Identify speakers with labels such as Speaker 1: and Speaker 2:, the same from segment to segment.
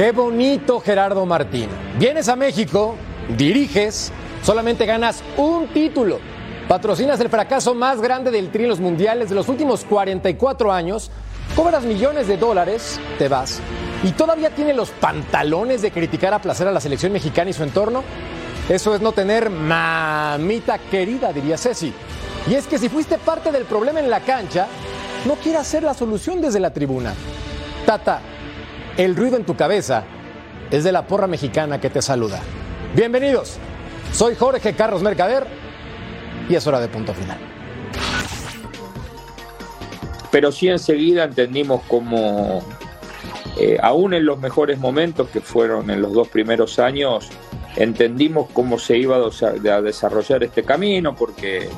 Speaker 1: Qué bonito Gerardo Martín. Vienes a México, diriges, solamente ganas un título. Patrocinas el fracaso más grande del tri en los mundiales de los últimos 44 años, cobras millones de dólares, te vas. ¿Y todavía tiene los pantalones de criticar a placer a la selección mexicana y su entorno? Eso es no tener mamita querida, diría Ceci. Y es que si fuiste parte del problema en la cancha, no quiere hacer la solución desde la tribuna. Tata, el ruido en tu cabeza es de la porra mexicana que te saluda. Bienvenidos, soy Jorge Carlos Mercader y es hora de punto final.
Speaker 2: Pero sí enseguida entendimos cómo, eh, aún en los mejores momentos que fueron en los dos primeros años, entendimos cómo se iba a desarrollar este camino porque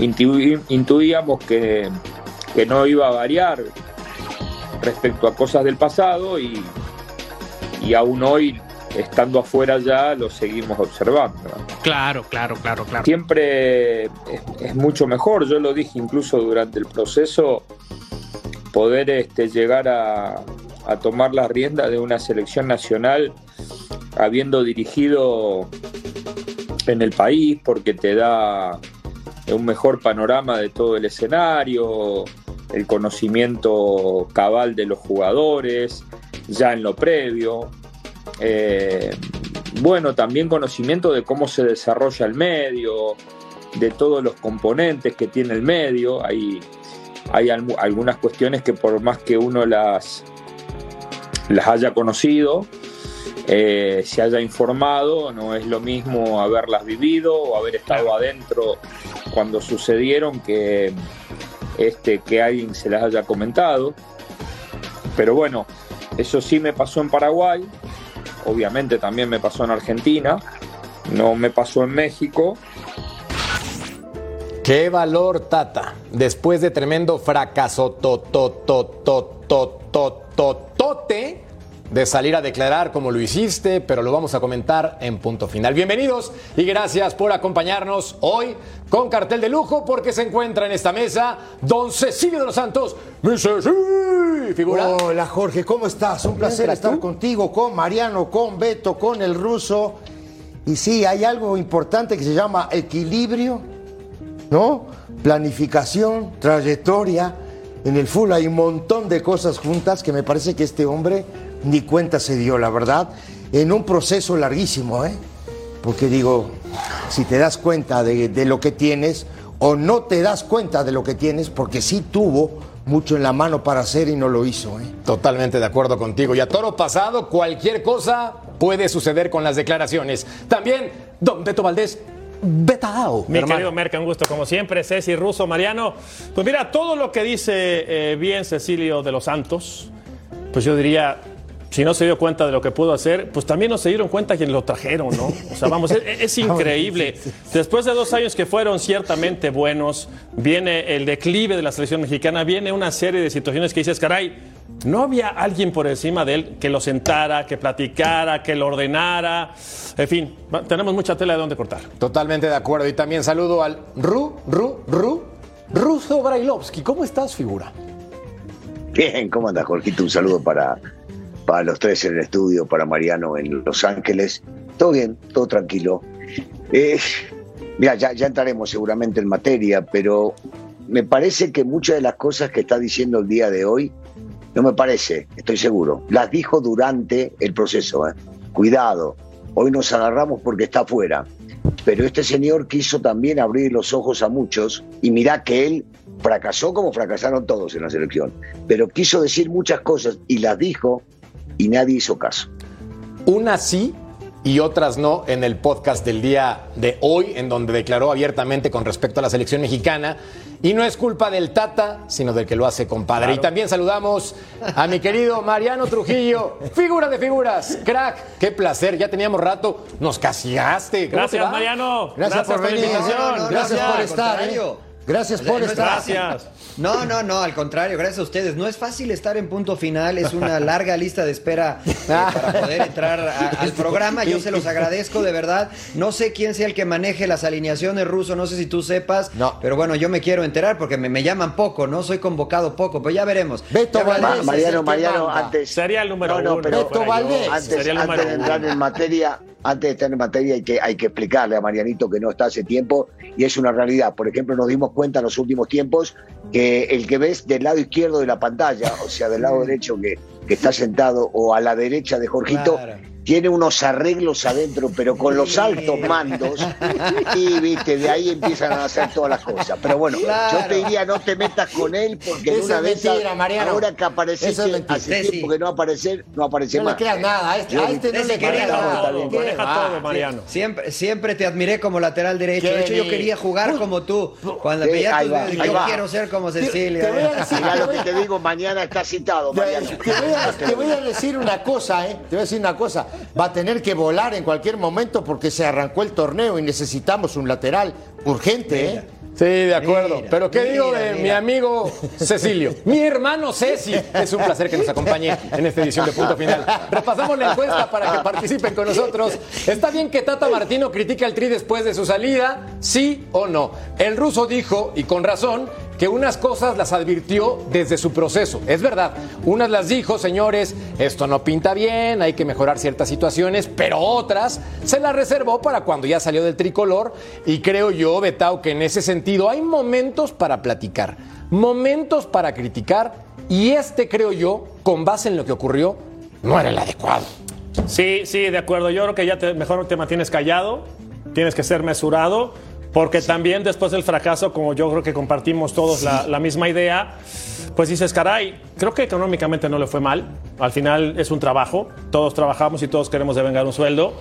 Speaker 2: intuíamos que, que no iba a variar respecto a cosas del pasado y, y aún hoy, estando afuera ya, lo seguimos observando.
Speaker 3: Claro, claro, claro, claro.
Speaker 2: Siempre es, mucho mejor, yo lo dije incluso durante el proceso, poder este, llegar a, a tomar la rienda de una selección nacional habiendo dirigido en el país porque te da un mejor panorama de todo el escenario, el conocimiento cabal de los jugadores, ya en lo previo. Eh, bueno, también conocimiento de cómo se desarrolla el medio, de todos los componentes que tiene el medio. Hay, hay algunas cuestiones que por más que uno las, las haya conocido, eh, se haya informado, no es lo mismo haberlas vivido o haber estado adentro cuando sucedieron que este, que alguien se las haya comentado. Pero bueno, eso sí me pasó en Paraguay, obviamente también me pasó en Argentina, no me pasó en México.
Speaker 1: Qué valor, Tata. Después de tremendo fracaso, tote de salir a declarar como lo hiciste, pero lo vamos a comentar en punto final. Bienvenidos y gracias por acompañarnos hoy con cartel de lujo porque se encuentra en esta mesa don Cecilio de los Santos.
Speaker 4: figura. Hola Jorge, ¿cómo estás? Un placer estar contigo, con Mariano, con Beto, con el ruso. Y sí, hay algo importante que se llama equilibrio, ¿no? Planificación, trayectoria. En el full hay un montón de cosas juntas que me parece que este hombre ni cuenta se dio, la verdad, en un proceso larguísimo, ¿eh? Porque digo, si te das cuenta de, lo que tienes o no te das cuenta de lo que tienes, porque sí tuvo mucho en la mano para hacer y no lo hizo. ¿eh?
Speaker 1: Totalmente de acuerdo contigo. Y a toro pasado, cualquier cosa puede suceder con las declaraciones. También, don Beto Valdés. Betao.
Speaker 3: Mi querido Merca, un gusto como siempre. Ceci Russo, Mariano. Pues mira, todo lo que dice eh, bien Cecilio de los Santos, pues yo diría, si no se dio cuenta de lo que pudo hacer, pues también no se dieron cuenta quienes lo trajeron, ¿no? O sea, vamos, es, increíble. Después de dos años que fueron ciertamente buenos, viene el declive de la selección mexicana, viene una serie de situaciones que dices, caray, no había alguien por encima de él que lo sentara, que platicara, que lo ordenara. En fin, tenemos mucha tela de dónde cortar.
Speaker 1: Totalmente de acuerdo. Y también saludo al Ru, Ru, Ru, Ruso Brailovsky. ¿Cómo estás, figura?
Speaker 5: Bien, ¿cómo andas, Jorgito? Un saludo para para los tres en el estudio, para Mariano en Los Ángeles. Todo bien, todo tranquilo. Eh, mira, ya, ya entraremos seguramente en materia, pero me parece que muchas de las cosas que está diciendo el día de hoy, no me parece, estoy seguro, las dijo durante el proceso. ¿eh? Cuidado, hoy nos agarramos porque está afuera, pero este señor quiso también abrir los ojos a muchos y mirá que él fracasó como fracasaron todos en la selección, pero quiso decir muchas cosas y las dijo y nadie hizo caso.
Speaker 1: Unas sí y otras no en el podcast del día de hoy, en donde declaró abiertamente con respecto a la selección mexicana. Y no es culpa del Tata, sino del que lo hace compadre. Y también saludamos a mi querido Mariano Trujillo, figura de figuras, crack, qué placer, ya teníamos rato, nos castigaste.
Speaker 3: Gracias, Mariano.
Speaker 4: Gracias, por, la invitación, gracias, por estar. Gracias por estar.
Speaker 3: Gracias.
Speaker 6: No, no, no, al contrario, gracias a ustedes. No es fácil estar en punto final, es una larga lista de espera eh, para poder entrar a- al programa. Yo se los agradezco de verdad. No sé quién sea el que maneje las alineaciones ruso, no sé si tú sepas,
Speaker 4: No.
Speaker 6: pero bueno, yo me quiero enterar porque me, me llaman poco, ¿no? Soy convocado poco, pero ya veremos.
Speaker 4: Beto
Speaker 6: Ya
Speaker 4: Valdés.
Speaker 5: Ma- Mariano, Mariano, antes.
Speaker 3: Sería el número
Speaker 5: No, no,
Speaker 3: uno.
Speaker 5: pero-
Speaker 4: Beto. Valdés.
Speaker 5: Antes,
Speaker 3: Sería el
Speaker 5: antes de entrar
Speaker 3: uno.
Speaker 5: en materia, antes de estar en materia hay que, hay que explicarle a Marianito que no está hace tiempo y es una realidad. Por ejemplo, nos dimos cuenta en los últimos tiempos que el que ves del lado izquierdo de la pantalla, o sea, del lado derecho que, que está sentado o a la derecha de Jorgito,
Speaker 6: Claro.
Speaker 5: Tiene unos arreglos adentro, pero con los altos mandos y viste, de ahí empiezan a hacer todas las cosas. Pero bueno,
Speaker 6: Claro.
Speaker 5: yo te diría no te metas con él porque
Speaker 4: Eso
Speaker 5: una vez
Speaker 4: mentira, Mariano.
Speaker 5: ahora que apareciste
Speaker 4: es
Speaker 5: hace
Speaker 6: Sí,
Speaker 5: tiempo que no aparecer, no aparece
Speaker 4: No le
Speaker 5: más.
Speaker 4: creas nada. A este, a este no le creas nada.
Speaker 3: Todo,
Speaker 4: ¿Qué
Speaker 3: maneja
Speaker 4: va?
Speaker 3: todo, Mariano.
Speaker 6: Siempre, siempre te admiré como lateral derecho. De hecho, yo quería jugar como tú. Cuando
Speaker 5: Sí,
Speaker 6: veía
Speaker 5: ahí
Speaker 6: tus
Speaker 5: va,
Speaker 6: videos,
Speaker 5: ahí
Speaker 6: yo
Speaker 5: va.
Speaker 6: quiero ser como
Speaker 4: Te- te
Speaker 6: Cecilia.
Speaker 4: voy a decir-
Speaker 5: Mirá lo que te digo, mañana está citado,
Speaker 4: Te,
Speaker 5: Mariano.
Speaker 4: te voy a, te voy a decir una cosa, ¿eh? Te voy a decir una cosa. Va a tener que volar en cualquier momento porque se arrancó el torneo y necesitamos un lateral urgente, ¿eh?
Speaker 1: Sí, de acuerdo.
Speaker 6: Mira,
Speaker 1: Pero ¿qué
Speaker 6: mira,
Speaker 1: digo de
Speaker 6: mira.
Speaker 1: mi amigo Cecilio? Mi hermano Ceci. Es un placer que nos acompañe en esta edición de Punto Final. Repasamos la encuesta para que participen con nosotros. ¿Está bien que Tata Martino critique al Tri después de su salida? ¿Sí o no? El ruso dijo, y con razón, que unas cosas las advirtió desde su proceso. Es verdad, unas las dijo, señores, esto no pinta bien, hay que mejorar ciertas situaciones, pero otras se las reservó para cuando ya salió del tricolor y creo yo, Betao, que en ese sentido hay momentos para platicar, momentos para criticar y este creo yo, con base en lo que ocurrió, no era el adecuado.
Speaker 3: Sí, sí, de acuerdo. Yo creo que ya te- mejor te mantienes callado, tienes que ser mesurado, porque también después del fracaso, como yo creo que compartimos todos la, la misma idea, pues dices, caray, creo que económicamente no le fue mal. Al final es un trabajo, todos trabajamos y todos queremos devengar un sueldo.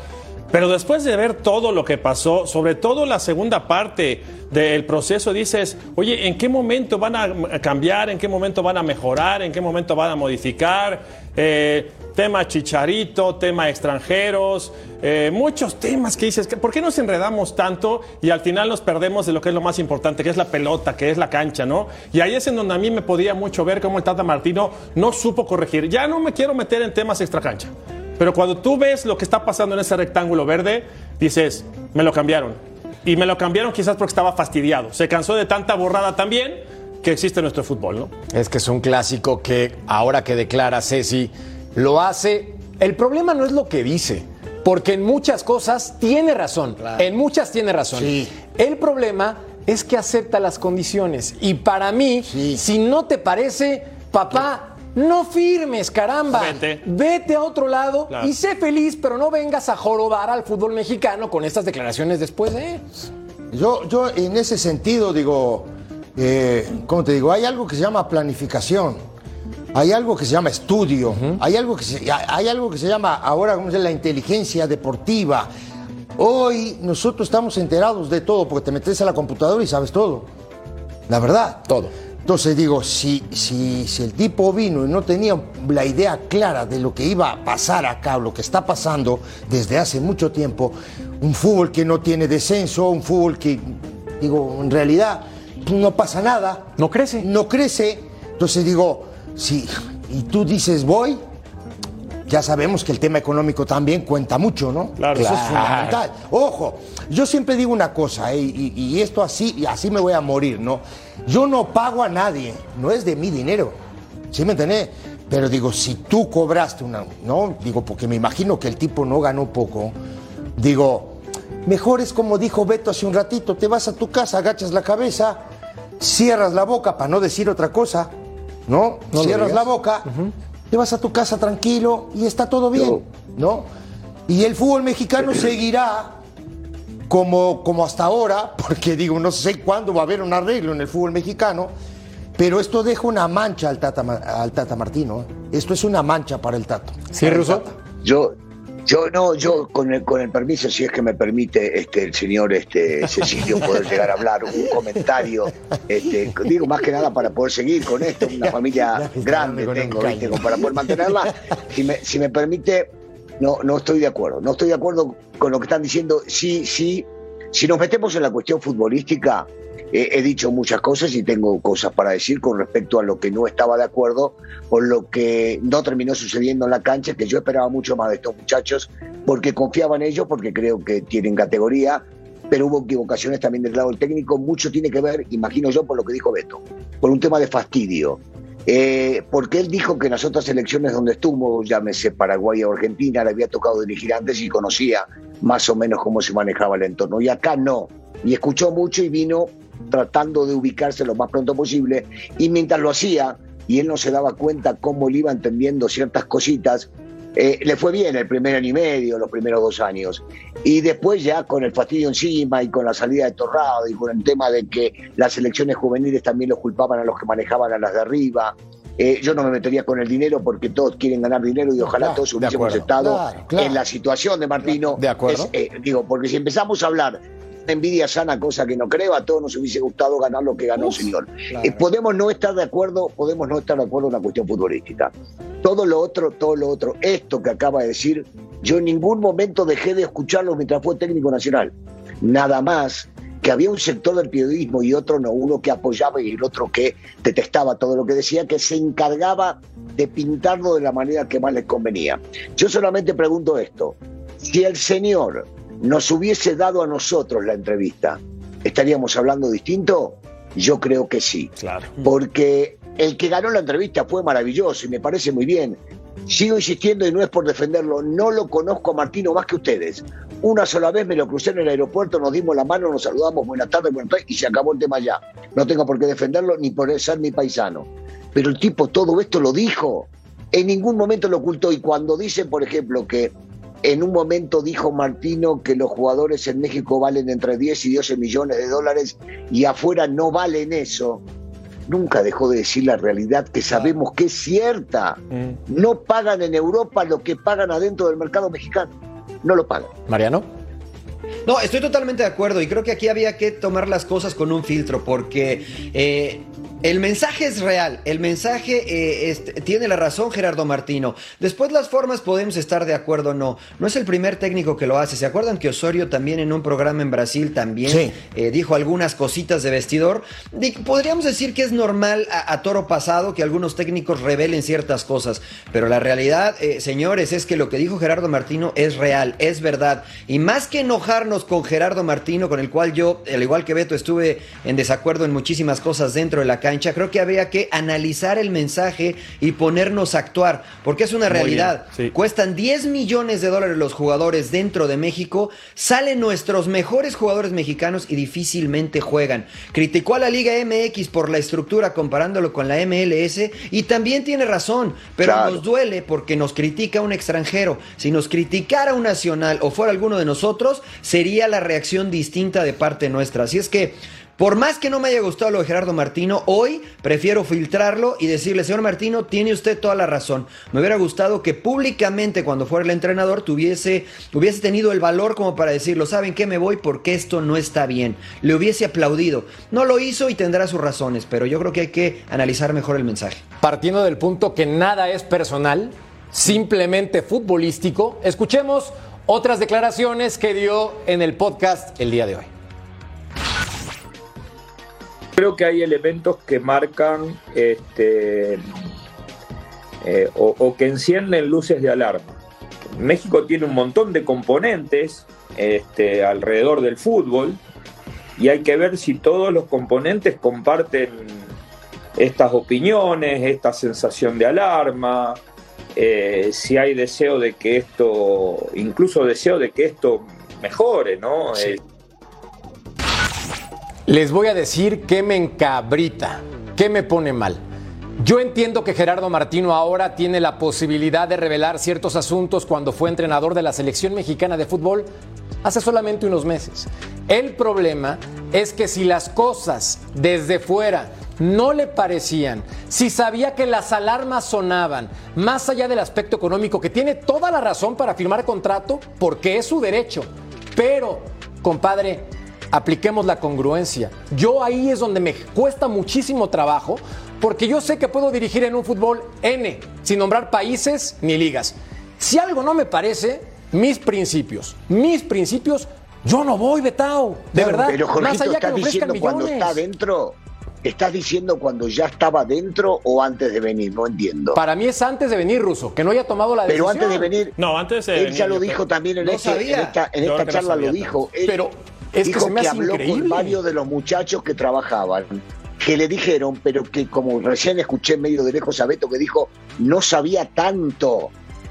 Speaker 3: Pero después de ver todo lo que pasó, sobre todo la segunda parte del proceso, dices, oye, ¿en qué momento van a cambiar? ¿En qué momento van a mejorar? ¿En qué momento van a modificar? Eh, tema chicharito, tema extranjeros, eh, muchos temas que dices, ¿por qué nos enredamos tanto y al final nos perdemos de lo que es lo más importante, que es la pelota, que es la cancha, ¿no? Y ahí es en donde a mí me podía mucho ver cómo el Tata Martino no supo corregir. Ya no me quiero meter en temas extracancha. Pero cuando tú ves lo que está pasando en ese rectángulo verde, dices, me lo cambiaron. Y me lo cambiaron quizás porque estaba fastidiado. Se cansó de tanta borrada también que existe en nuestro fútbol, ¿no?
Speaker 1: Es que es un clásico que ahora que declara Ceci, lo hace. El problema no es lo que dice, porque en muchas cosas tiene razón. En muchas tiene razón.
Speaker 4: Sí.
Speaker 1: El problema es que acepta las condiciones. Y para mí,
Speaker 4: Sí.
Speaker 1: si no te parece, papá. No firmes, caramba.
Speaker 3: Vete.
Speaker 1: Vete a otro lado
Speaker 3: Claro.
Speaker 1: y sé feliz, pero no vengas a jorobar al fútbol mexicano con estas declaraciones después de.
Speaker 4: Yo, yo en ese sentido digo, eh, ¿cómo te digo? Hay algo que se llama planificación, hay algo que se llama estudio, hay, algo que se, hay algo que se llama ahora ¿cómo se llama? la inteligencia deportiva. Hoy nosotros estamos enterados de todo porque te metes a la computadora y sabes todo. La verdad.
Speaker 1: Todo.
Speaker 4: Entonces digo, si, si, si el tipo vino y no tenía la idea clara de lo que iba a pasar acá, lo que está pasando desde hace mucho tiempo, un fútbol que no tiene descenso, un fútbol que, digo, en realidad no pasa nada.
Speaker 1: No crece.
Speaker 4: No crece. Entonces digo, si, y tú dices voy, ya sabemos que el tema económico también cuenta mucho, ¿no?
Speaker 3: Claro.
Speaker 4: Eso es fundamental. Ojo, yo siempre digo una cosa, ¿eh? y, y esto así, y así me voy a morir, ¿no? Yo no pago a nadie, no es de mi dinero, ¿sí me entendés? Pero digo, si tú cobraste una, ¿no? Digo, porque me imagino que el tipo no ganó poco, digo, mejor es como dijo Beto hace un ratito, te vas a tu casa, agachas la cabeza, cierras la boca para no decir otra cosa, ¿no?
Speaker 1: No
Speaker 4: cierras la boca, te vas a tu casa tranquilo y está todo bien, ¿no? Y el fútbol mexicano seguirá como, como hasta ahora, porque digo, no sé cuándo va a haber un arreglo en el fútbol mexicano, pero esto deja una mancha al Tata, al Tata Martino. ¿eh? Esto es una mancha para el Tato.
Speaker 1: ¿Sí, Ruso?
Speaker 5: Yo, yo no, yo con el, con el permiso, si es que me permite este, el señor este, Cecilio poder llegar a hablar, un comentario, este, digo más que nada para poder seguir con esto, una familia grande tengo. ¿viste? Para poder mantenerla. Si me, si me permite, no, no estoy de acuerdo. No estoy de acuerdo con lo que están diciendo. Sí, sí, si nos metemos en la cuestión futbolística, he dicho muchas cosas y tengo cosas para decir con respecto a lo que no estaba de acuerdo o lo que no terminó sucediendo en la cancha, que yo esperaba mucho más de estos muchachos porque confiaba en ellos, porque creo que tienen categoría, pero hubo equivocaciones también del lado del técnico. Mucho tiene que ver, imagino yo, por lo que dijo Beto, por un tema de fastidio. Eh, porque él dijo que en las otras elecciones donde estuvo, llámese Paraguay o Argentina, le había tocado dirigir antes y conocía más o menos cómo se manejaba el entorno. Y acá no. Y escuchó mucho y vino tratando de ubicarse lo más pronto posible. Y mientras lo hacía, y él no se daba cuenta cómo él iba entendiendo ciertas cositas, eh, le fue bien el primer año y medio, los primeros dos años. Y después ya con el fastidio encima y con la salida de Torrado y con el tema de que las elecciones juveniles también los culpaban a los que manejaban a las de arriba. Eh, yo no me metería con el dinero porque todos quieren ganar dinero y ojalá todos hubiésemos estado en la situación de Martino.
Speaker 1: De acuerdo.
Speaker 5: Eh, digo, porque si empezamos a hablar envidia sana, cosa que no creo, a todos nos hubiese gustado ganar lo que ganó el señor. Eh, podemos no estar de acuerdo, podemos no estar de acuerdo en la cuestión futbolística. Todo lo otro, todo lo otro, esto que acaba de decir, yo en ningún momento dejé de escucharlo mientras fue técnico nacional. Nada más que había un sector del periodismo y otro no, uno que apoyaba y el otro que detestaba todo lo que decía, que se encargaba de pintarlo de la manera que más les convenía. Yo solamente pregunto esto, si el señor nos hubiese dado a nosotros la entrevista, ¿estaríamos hablando distinto? Yo creo que sí.
Speaker 3: Claro.
Speaker 5: Porque el que ganó la entrevista fue maravilloso y me parece muy bien. Sigo insistiendo y no es por defenderlo, no lo conozco a Martino más que ustedes. Una sola vez me lo crucé en el aeropuerto, nos dimos la mano, nos saludamos, buenas tardes, buenas tardes, y se acabó el tema ya. No tengo por qué defenderlo ni por ser mi paisano. Pero el tipo todo esto lo dijo, en ningún momento lo ocultó. Y cuando dice, por ejemplo, que en un momento dijo Martino que los jugadores en México valen entre 10 y 12 millones de dólares y afuera no valen eso. Nunca dejó de decir la realidad que sabemos que es cierta.
Speaker 3: Mm.
Speaker 5: No pagan en Europa lo que pagan adentro del mercado mexicano. No lo pagan.
Speaker 1: Mariano.
Speaker 6: No, estoy totalmente de acuerdo y creo que aquí había que tomar las cosas con un filtro porque eh, el mensaje es real, el mensaje eh, este, tiene la razón Gerardo Martino. Después las formas podemos estar de acuerdo o no. No es el primer técnico que lo hace. ¿Se acuerdan que Osorio también en un programa en Brasil también eh, dijo algunas cositas de vestidor? podríamos decir que es normal a, toro pasado que algunos técnicos revelen ciertas cosas, pero la realidad, eh, señores, es que lo que dijo Gerardo Martino es real, es verdad. Y más que enojarnos con Gerardo Martino, con el cual yo, al igual que Beto, estuve en desacuerdo en muchísimas cosas dentro de la cancha, creo que habría que analizar el mensaje y ponernos a actuar, porque es una realidad. Cuestan 10 millones de dólares los jugadores dentro de México, salen nuestros mejores jugadores mexicanos y difícilmente juegan. Criticó a la Liga MX por la estructura comparándolo con la MLS y también tiene razón, pero nos duele porque nos critica un extranjero. Si nos criticara un nacional o fuera alguno de nosotros, sería la reacción distinta de parte nuestra. Así es que por más que no me haya gustado lo de Gerardo Martino, hoy prefiero filtrarlo y decirle, señor Martino, tiene usted toda la razón. Me hubiera gustado que públicamente, cuando fuera el entrenador, tuviese, hubiese tenido el valor como para decirlo, ¿saben qué? Me voy porque esto no está bien. Le hubiese aplaudido. No lo hizo y tendrá sus razones, pero yo creo que hay que analizar mejor el mensaje.
Speaker 1: Partiendo del punto que nada es personal, simplemente futbolístico, escuchemos otras declaraciones que dio en el podcast el día de hoy.
Speaker 2: Creo que hay elementos que marcan este, eh, o, que encienden luces de alarma. México tiene un montón de componentes este, alrededor del fútbol y hay que ver si todos los componentes comparten estas opiniones, esta sensación de alarma, eh, si hay deseo de que esto, incluso deseo de que esto mejore, ¿no? Eh,
Speaker 1: les voy a decir qué me encabrita, qué me pone mal. Yo entiendo que Gerardo Martino ahora tiene la posibilidad de revelar ciertos asuntos cuando fue entrenador de la selección mexicana de fútbol hace solamente unos meses. El problema es que si las cosas desde fuera no le parecían, si sabía que las alarmas sonaban, más allá del aspecto económico, que tiene toda la razón para firmar contrato, porque es su derecho, pero, compadre, apliquemos la congruencia. Yo ahí es donde me cuesta muchísimo trabajo porque yo sé que puedo dirigir en un fútbol N, sin nombrar países ni ligas. Si algo no me parece, mis principios, mis principios Yo no voy, Betao. De verdad.
Speaker 5: Pero Jorgito, ¿estás diciendo cuando está dentro? ¿Estás diciendo cuando ya estaba dentro o antes de venir? No entiendo.
Speaker 1: Para mí es antes de venir, Ruso, que no haya tomado la decisión.
Speaker 5: Pero antes de venir.
Speaker 3: No, antes de
Speaker 5: Él ya lo dijo también en, esta, en esta charla, lo dijo.
Speaker 1: pero es
Speaker 5: dijo
Speaker 1: que, se me
Speaker 5: que
Speaker 1: hace
Speaker 5: habló
Speaker 1: increíble.
Speaker 5: con varios de los muchachos que trabajaban que le dijeron, pero que como recién escuché medio de lejos a Beto que dijo, no sabía tanto.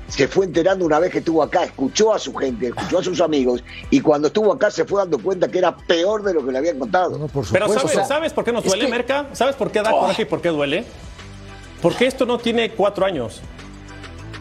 Speaker 5: Se fue enterando una vez que estuvo acá, escuchó a su gente, escuchó a sus amigos, y cuando estuvo acá se fue dando cuenta que era peor de lo que le habían contado.
Speaker 4: No, por
Speaker 3: Pero. ¿sabes, ¿sabes por qué nos duele,
Speaker 1: que-
Speaker 3: Merca? ¿Sabes por qué da coraje y por qué duele? Porque esto no tiene cuatro años.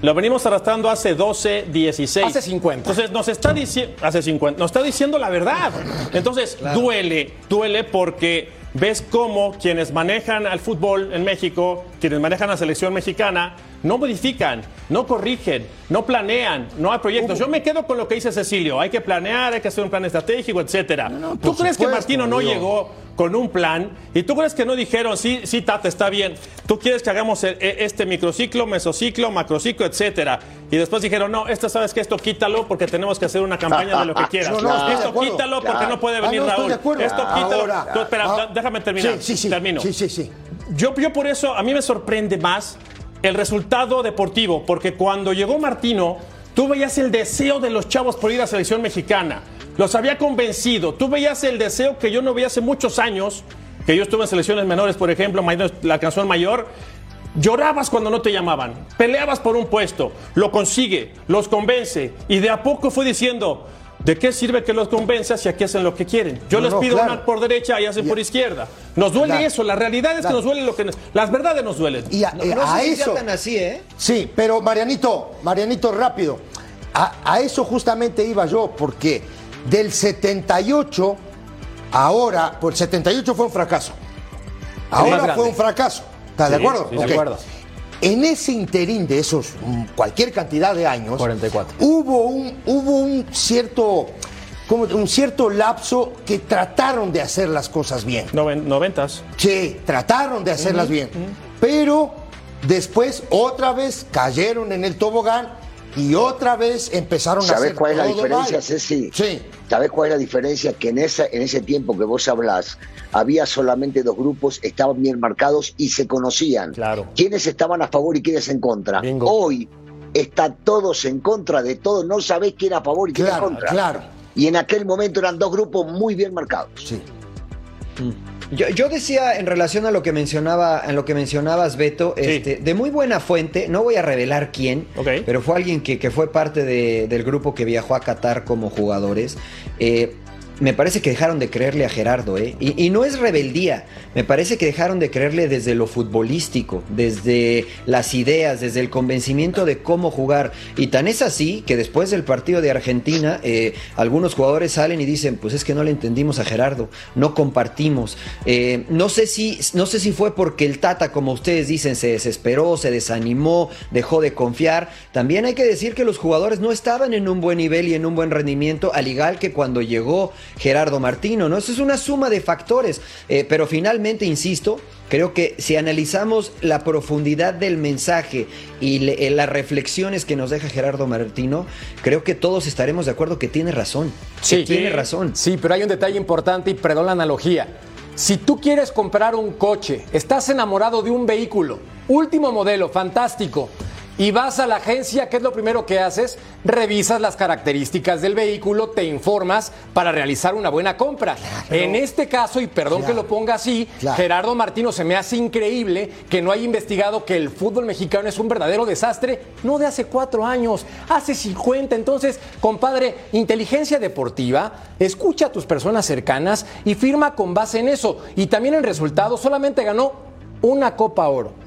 Speaker 3: Lo venimos arrastrando hace 12, 16.
Speaker 1: Hace 50.
Speaker 3: Entonces nos está diciendo, hace 50, nos está diciendo la verdad. Entonces duele, duele porque ves cómo quienes manejan al fútbol en México, quienes manejan la selección mexicana, no modifican, no corrigen, no planean, no hay proyectos. Yo me quedo con lo que dice Cecilio, hay que planear, hay que hacer un plan estratégico, etcétera. ¿Tú crees que Martino no llegó con un plan y tú crees que no dijeron, sí, sí, Tata, está bien, tú quieres que hagamos e- e- este microciclo, mesociclo, macrociclo, etcétera? Y después dijeron, no, esto sabes que esto quítalo porque tenemos que hacer una campaña de lo que quieras.
Speaker 4: No, no, de
Speaker 3: esto quítalo porque
Speaker 5: Claro.
Speaker 3: no puede
Speaker 4: Ah,
Speaker 3: venir
Speaker 4: no, estoy
Speaker 3: Raúl. Esto quítalo.
Speaker 4: Ahora,
Speaker 3: Tú, espera,
Speaker 4: ah,
Speaker 3: déjame terminar.
Speaker 4: Sí, sí, sí.
Speaker 3: Termino.
Speaker 4: Sí, sí, sí.
Speaker 3: Yo, yo por eso, a mí me sorprende más el resultado deportivo, porque cuando llegó Martino, tú veías el deseo de los chavos por ir a la selección mexicana. Los había convencido. Tú veías el deseo que yo no veía hace muchos años, que yo estuve en selecciones menores, por ejemplo, la canción mayor. Llorabas cuando no te llamaban, peleabas por un puesto, lo consigue, los convence y de a poco fue diciendo, ¿de qué sirve que los convenzas si aquí hacen lo que quieren? Yo
Speaker 4: No,
Speaker 3: les
Speaker 4: no,
Speaker 3: pido
Speaker 4: claro.
Speaker 3: una por derecha y hacen por izquierda. Nos duele
Speaker 4: Claro.
Speaker 3: eso, la realidad es que
Speaker 4: Claro.
Speaker 3: nos duele lo que nos- las verdades nos duelen.
Speaker 4: Y a,
Speaker 6: No,
Speaker 4: eh,
Speaker 6: no
Speaker 4: a
Speaker 6: si
Speaker 4: eso.
Speaker 6: tan así, ¿eh?
Speaker 4: Sí, pero Marianito, Marianito, rápido. A, a eso justamente iba yo, porque del 78, ahora, pues el 78 fue un fracaso. Ahora fue un fracaso. ¿Estás de acuerdo?
Speaker 1: sí, de acuerdo.
Speaker 4: En ese interín de esos mm, cualquier cantidad de años,
Speaker 1: 44.
Speaker 4: hubo un, hubo un cierto, como un cierto lapso que trataron de hacer las cosas bien.
Speaker 3: Noven- noventas.
Speaker 4: Sí, trataron de hacerlas bien. Pero después otra vez cayeron en el tobogán y otra vez empezaron a
Speaker 5: ¿Sabes
Speaker 4: hacer
Speaker 5: cuál es la diferencia,
Speaker 4: mal.
Speaker 5: Ceci?
Speaker 4: Sí.
Speaker 5: ¿Sabes cuál es la diferencia? Que en, esa, en ese tiempo que vos hablás, había solamente dos grupos, estaban bien marcados y se conocían.
Speaker 1: Claro.
Speaker 5: Quiénes estaban a favor y quiénes en contra.
Speaker 1: Bingo.
Speaker 5: Hoy están todos en contra de todo, no sabés quién a favor y quién
Speaker 4: Claro,
Speaker 5: en contra.
Speaker 4: claro.
Speaker 5: Y en aquel momento eran dos grupos muy bien marcados.
Speaker 4: Sí.
Speaker 6: Yo, yo decía en relación a lo que mencionaba, a lo que mencionabas, Beto,
Speaker 3: Sí.
Speaker 6: este, de muy buena fuente, no voy a revelar quién, pero fue alguien que, que fue parte de- del grupo que viajó a Qatar como jugadores. Eh, me parece que dejaron de creerle a Gerardo, ¿eh? Y, no es rebeldía, me parece que dejaron de creerle desde lo futbolístico, desde las ideas, desde el convencimiento de cómo jugar. Y tan es así que después del partido de Argentina, eh, algunos jugadores salen y dicen, pues es que no le entendimos a Gerardo, no compartimos. Eh, no, sé si, no sé si fue porque el Tata, como ustedes dicen, se desesperó, se desanimó, dejó de confiar. También hay que decir que los jugadores no estaban en un buen nivel y en un buen rendimiento, al igual que cuando llegó Gerardo Martino, ¿no? Eso es una suma de factores. Eh, pero finalmente, insisto, creo que si analizamos la profundidad del mensaje y le- eh, las reflexiones que nos deja Gerardo Martino, creo que todos estaremos de acuerdo que tiene razón. que tiene razón.
Speaker 1: Sí, pero hay un detalle importante y perdón la analogía. Si tú quieres comprar un coche, estás enamorado de un vehículo, último modelo, fantástico, y vas a la agencia, ¿qué es lo primero que haces? Revisas las características del vehículo, te informas para realizar una buena compra. En este caso, y perdón que lo ponga así,
Speaker 4: Claro.
Speaker 1: Gerardo Martino se me hace increíble que no haya investigado que el fútbol mexicano es un verdadero desastre, no de hace cuatro años, hace 50. Entonces, compadre, inteligencia deportiva, escucha a tus personas cercanas y firma con base en eso. Y también el resultado solamente ganó una Copa Oro.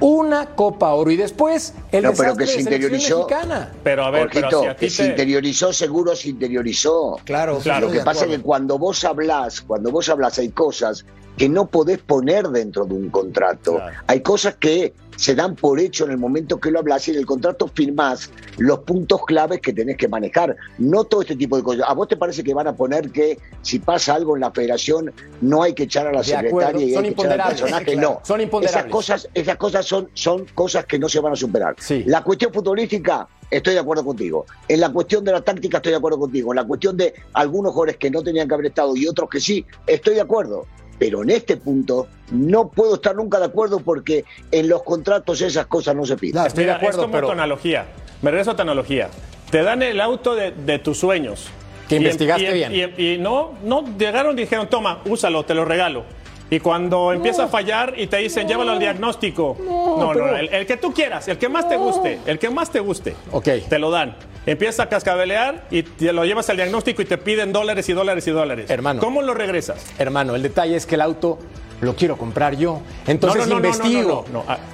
Speaker 1: Una Copa Oro. Y después el
Speaker 5: No, pero que se
Speaker 1: de
Speaker 5: interiorizó.
Speaker 1: mexicana.
Speaker 3: Pero a ver, pero
Speaker 5: Jorgito,
Speaker 3: si a ti
Speaker 5: que se
Speaker 3: te-
Speaker 5: interiorizó, seguro se interiorizó.
Speaker 6: Claro,
Speaker 3: Claro.
Speaker 5: Lo que pasa es que cuando vos hablás, cuando vos hablas hay cosas que no podés poner dentro de un contrato.
Speaker 3: Claro.
Speaker 5: Hay cosas que se dan por hecho en el momento que lo hablas y en el contrato firmás los puntos claves que tenés que manejar. No todo este tipo de cosas. ¿A vos te parece que van a poner que si pasa algo en la federación no hay que echar a la
Speaker 1: De acuerdo,
Speaker 5: secretaria y
Speaker 1: son
Speaker 5: hay que echar al personaje?
Speaker 6: Claro,
Speaker 5: No.
Speaker 1: son imponderables.
Speaker 5: Esas cosas, esas cosas son, son cosas que no se van a superar. La cuestión futbolística, estoy de acuerdo contigo. En la cuestión de la táctica, estoy de acuerdo contigo. En la cuestión de algunos jugadores que no tenían que haber estado y otros que sí, estoy de acuerdo. Pero en este punto no puedo estar nunca de acuerdo porque en los contratos esas cosas no se piden.
Speaker 3: Estoy de acuerdo, es como tu analogía. Me regreso a tu analogía. Te dan el auto de, tus sueños.
Speaker 1: Que investigaste bien.
Speaker 3: Y, no, no llegaron y dijeron, toma, úsalo, te lo regalo. Y cuando empieza a fallar y te dicen, llévalo al diagnóstico. No, no, el, que tú quieras, el que más te guste, el que más te guste.
Speaker 1: Ok.
Speaker 3: Te lo dan. Empieza a cascabelear y te lo llevas al diagnóstico y te piden dólares y dólares y dólares.
Speaker 1: Hermano.
Speaker 3: ¿Cómo lo regresas?
Speaker 1: Hermano, el detalle es que el auto lo quiero comprar yo. Entonces investigo.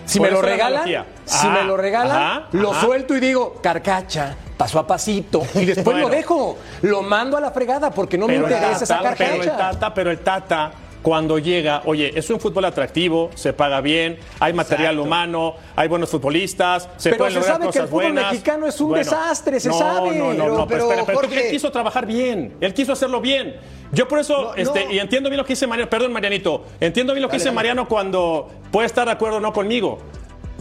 Speaker 1: si me lo regala, si me lo regala, lo suelto y digo, carcacha, paso a pasito. Y después lo dejo. Lo mando a la fregada porque no me interesa esa carcacha.
Speaker 3: Pero el tata, pero el tata cuando llega, oye, es un fútbol atractivo, se paga bien, hay material humano, hay buenos futbolistas, se
Speaker 1: pero
Speaker 3: pueden
Speaker 1: se
Speaker 3: lograr
Speaker 1: sabe
Speaker 3: cosas
Speaker 1: que el fútbol
Speaker 3: buenas.
Speaker 1: mexicano es un desastre, se
Speaker 3: no,
Speaker 1: sabe.
Speaker 3: No, no, no, pero, pero, él quiso trabajar bien, él quiso hacerlo bien. Yo por eso, este, y entiendo bien lo que dice Mariano, perdón Marianito, entiendo bien lo que dice Mariano cuando puede estar de acuerdo o no conmigo.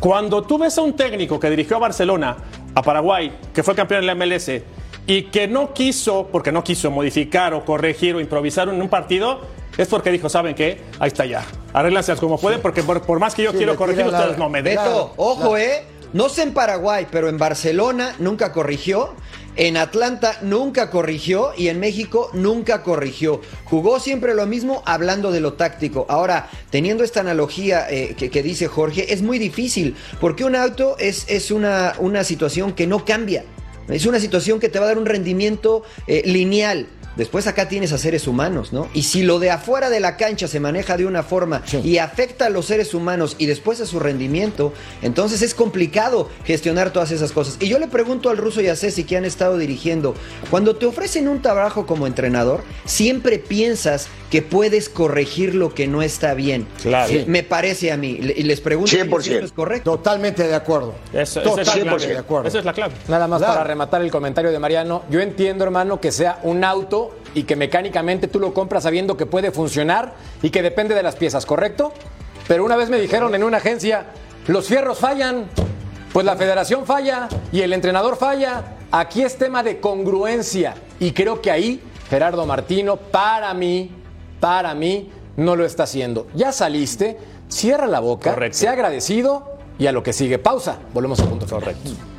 Speaker 3: Cuando tú ves a un técnico que dirigió a Barcelona, a Paraguay, que fue campeón en la MLS, y que no quiso, porque no quiso modificar o corregir o improvisar en un partido, es porque dijo, ¿saben qué? Ahí está ya. Arréglanse como pueden, porque por, más que yo quiero corregir, ustedes no me dejan.
Speaker 6: Beto, ojo, ¿eh? No sé en Paraguay, pero en Barcelona nunca corrigió. En Atlanta nunca corrigió y en México nunca corrigió. Jugó siempre lo mismo hablando de lo táctico. Ahora, teniendo esta analogía eh, que, dice Jorge, es muy difícil porque un auto es, es una, una situación que no cambia. Es una situación que te va a dar un rendimiento eh, lineal. Después acá tienes a seres humanos, ¿no? Y si lo de afuera de la cancha se maneja de una forma y afecta a los seres humanos y después a su rendimiento, entonces es complicado gestionar todas esas cosas. Y yo le pregunto al ruso y a Ceci que han estado dirigiendo, cuando te ofrecen un trabajo como entrenador, siempre piensas que puedes corregir lo que no está bien.
Speaker 3: Claro.
Speaker 6: Me parece a mí. Y les pregunto si
Speaker 4: es correcto. Totalmente de acuerdo.
Speaker 3: Eso, Totalmente de acuerdo. Esa es la clave.
Speaker 1: Nada más para rematar el comentario de Mariano. Yo entiendo, hermano, que sea un auto y que mecánicamente tú lo compras sabiendo que puede funcionar y que depende de las piezas, ¿correcto? Pero una vez me dijeron en una agencia, los fierros fallan, pues la federación falla y el entrenador falla. Aquí es tema de congruencia y creo que ahí Gerardo Martino, para mí, para mí, no lo está haciendo. Ya saliste, cierra la boca, sea agradecido y a lo que sigue. Pausa, volvemos a punto.
Speaker 3: Correcto.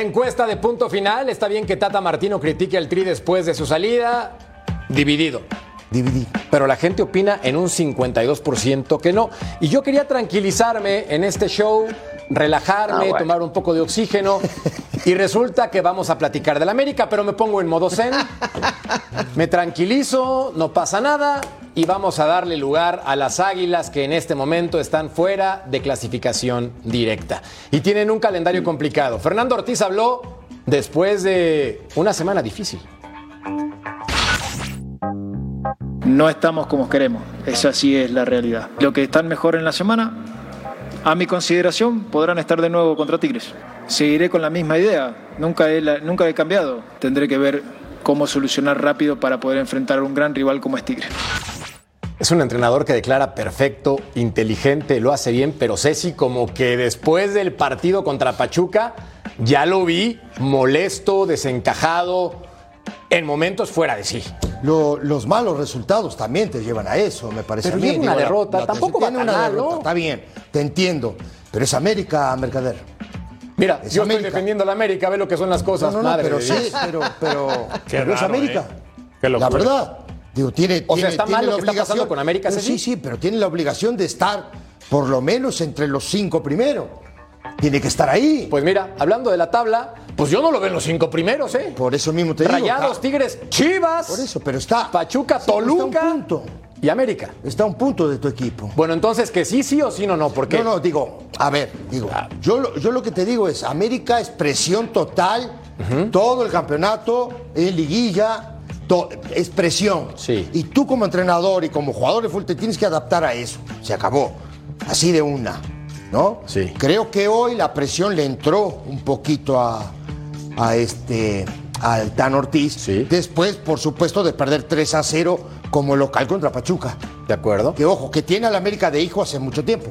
Speaker 1: Encuesta de punto final, está bien que Tata Martino critique al Tri después de su salida, dividido.
Speaker 4: Dividido.
Speaker 1: Pero la gente opina en un 52% que no. Y yo quería tranquilizarme en este show, relajarme, ah, tomar un poco de oxígeno. y resulta que vamos a platicar del América, pero me pongo en modo zen. Me tranquilizo, no pasa nada y vamos a darle lugar a las Águilas que en este momento están fuera de clasificación directa y tienen un calendario complicado. Fernando Ortiz habló después de una semana difícil.
Speaker 7: No estamos como queremos, esa sí es la realidad. Lo que están mejor en la semana, a mi consideración, podrán estar de nuevo contra Tigres. Seguiré con la misma idea, nunca he, nunca he cambiado. Tendré que ver cómo solucionar rápido para poder enfrentar a un gran rival como es Tigre.
Speaker 1: Es un entrenador que declara perfecto, inteligente, lo hace bien, pero Ceci como que después del partido contra Pachuca ya lo vi molesto, desencajado, en momentos fuera de sí.
Speaker 4: Los malos resultados también te llevan a eso, me parece
Speaker 1: pero a mí. una derrota, tampoco va una mal, ¿no?
Speaker 4: Está bien, te entiendo, pero es América, Mercader.
Speaker 1: Mira, yo estoy defendiendo a la América, ve lo que son las cosas,
Speaker 4: no, no,
Speaker 1: madre
Speaker 4: pero sí, pero, pero, es América. ¿eh? La verdad. Digo, tiene,
Speaker 1: o sea, está mal lo que está pasando con América.
Speaker 4: sí, sí, pero tiene la obligación de estar por lo menos entre los cinco primeros. Tiene que estar ahí.
Speaker 1: Pues mira, hablando de la tabla, pues yo no lo veo en los cinco primeros, ¿eh?
Speaker 4: Por eso mismo te
Speaker 1: digo. Rayados, Tigres, Chivas.
Speaker 4: Por eso, pero está.
Speaker 1: Pachuca, Toluca.
Speaker 4: Está un punto.
Speaker 1: Y América.
Speaker 4: Está un punto de tu equipo.
Speaker 1: Bueno, entonces que sí, sí o sí no, no, ¿por qué?
Speaker 4: No, no, digo, a ver, digo, ah. yo, yo lo que te digo es, América es presión total, todo el campeonato, en liguilla, es presión.
Speaker 1: Sí.
Speaker 4: Y tú como entrenador y como jugador de fútbol te tienes que adaptar a eso. Se acabó. Así de una. ¿No?
Speaker 1: Sí.
Speaker 4: Creo que hoy la presión le entró un poquito a, a este al Tan Ortiz.
Speaker 1: Sí.
Speaker 4: Después, por supuesto, de perder 3 a 0 como local contra Pachuca.
Speaker 1: ¿De acuerdo?
Speaker 4: Que ojo, que tiene al América de hijo hace mucho tiempo.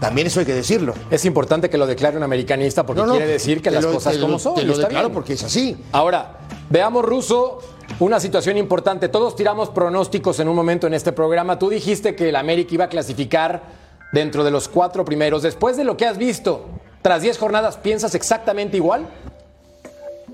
Speaker 4: También eso hay que decirlo.
Speaker 1: Es importante que lo declare un americanista porque quiere decir que las
Speaker 4: lo-
Speaker 1: cosas
Speaker 4: te lo-
Speaker 1: como son.
Speaker 4: Te lo declaro porque es así.
Speaker 1: Ahora, veamos, Ruso, una situación importante. Todos tiramos pronósticos en un momento en este programa. Tú dijiste que el América iba a clasificar dentro de los cuatro primeros. Después de lo que has visto, tras 10 jornadas, ¿piensas exactamente igual?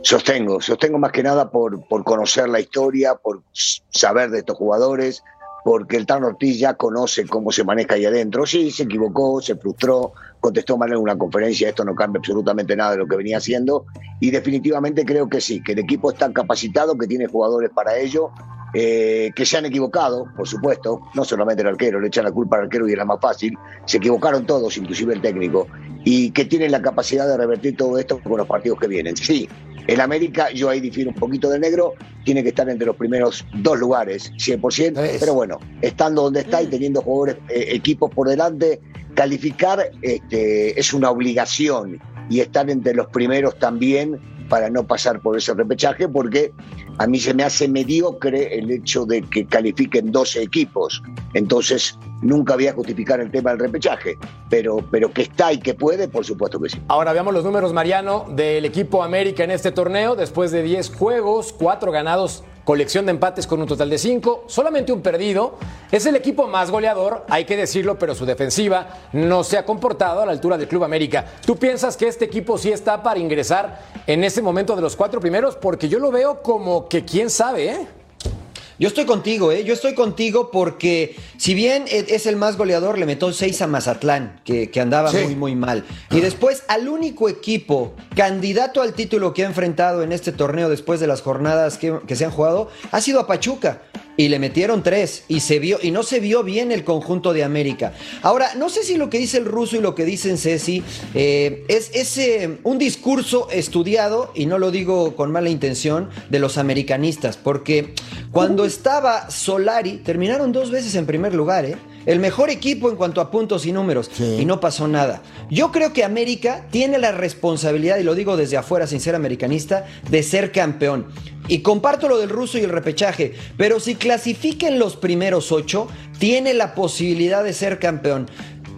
Speaker 5: Sostengo, sostengo más que nada por, por conocer la historia, por saber de estos jugadores, porque el Tan Ortiz ya conoce cómo se maneja ahí adentro. Sí, se equivocó, se frustró, contestó mal en una conferencia, esto no cambia absolutamente nada de lo que venía haciendo, y definitivamente creo que sí, que el equipo está capacitado, que tiene jugadores para ello, eh, que se han equivocado, por supuesto, no solamente el arquero, le echan la culpa al arquero y era más fácil, se equivocaron todos, inclusive el técnico, y que tienen la capacidad de revertir todo esto con los partidos que vienen. Sí, el América, yo ahí difiero un poquito del negro, tiene que estar entre los primeros dos lugares, 100%,
Speaker 4: Es.
Speaker 5: pero bueno, estando donde está y teniendo jugadores, eh, equipos por delante, calificar este, es una obligación y estar entre los primeros también para no pasar por ese repechaje, porque a mí se me hace mediocre el hecho de que califiquen 12 equipos. Entonces, nunca voy a justificar el tema del repechaje, pero, pero que está y que puede, por supuesto que sí.
Speaker 1: Ahora veamos los números, Mariano, del equipo América en este torneo. Después de 10 juegos, 4 ganados, colección de empates con un total de 5, solamente un perdido. Es el equipo más goleador, hay que decirlo, pero su defensiva no se ha comportado a la altura del Club América. ¿Tú piensas que este equipo sí está para ingresar en ese momento de los cuatro primeros? Porque yo lo veo como que quién sabe, ¿eh?
Speaker 6: Yo estoy contigo, ¿eh? Yo estoy contigo porque si bien e- es el más goleador, le metió seis a Mazatlán, que, que andaba
Speaker 4: Sí.
Speaker 6: muy, muy mal. Y después al único equipo candidato al título que ha enfrentado en este torneo después de las jornadas que, que se han jugado ha sido a Pachuca. Y le metieron tres y se vio y no se vio bien el conjunto de América. Ahora, no sé si lo que dice el ruso y lo que dicen Ceci eh, es, es, eh, un discurso estudiado, y no lo digo con mala intención, de los americanistas, porque cuando estaba Solari, terminaron dos veces en primer lugar, ¿eh? El mejor equipo en cuanto a puntos y números.
Speaker 4: Sí.
Speaker 6: Y no pasó nada. Yo creo que América tiene la responsabilidad, y lo digo desde afuera sin ser americanista, de ser campeón. Y comparto lo del ruso y el repechaje, pero si clasifiquen los primeros ocho, tiene la posibilidad de ser campeón.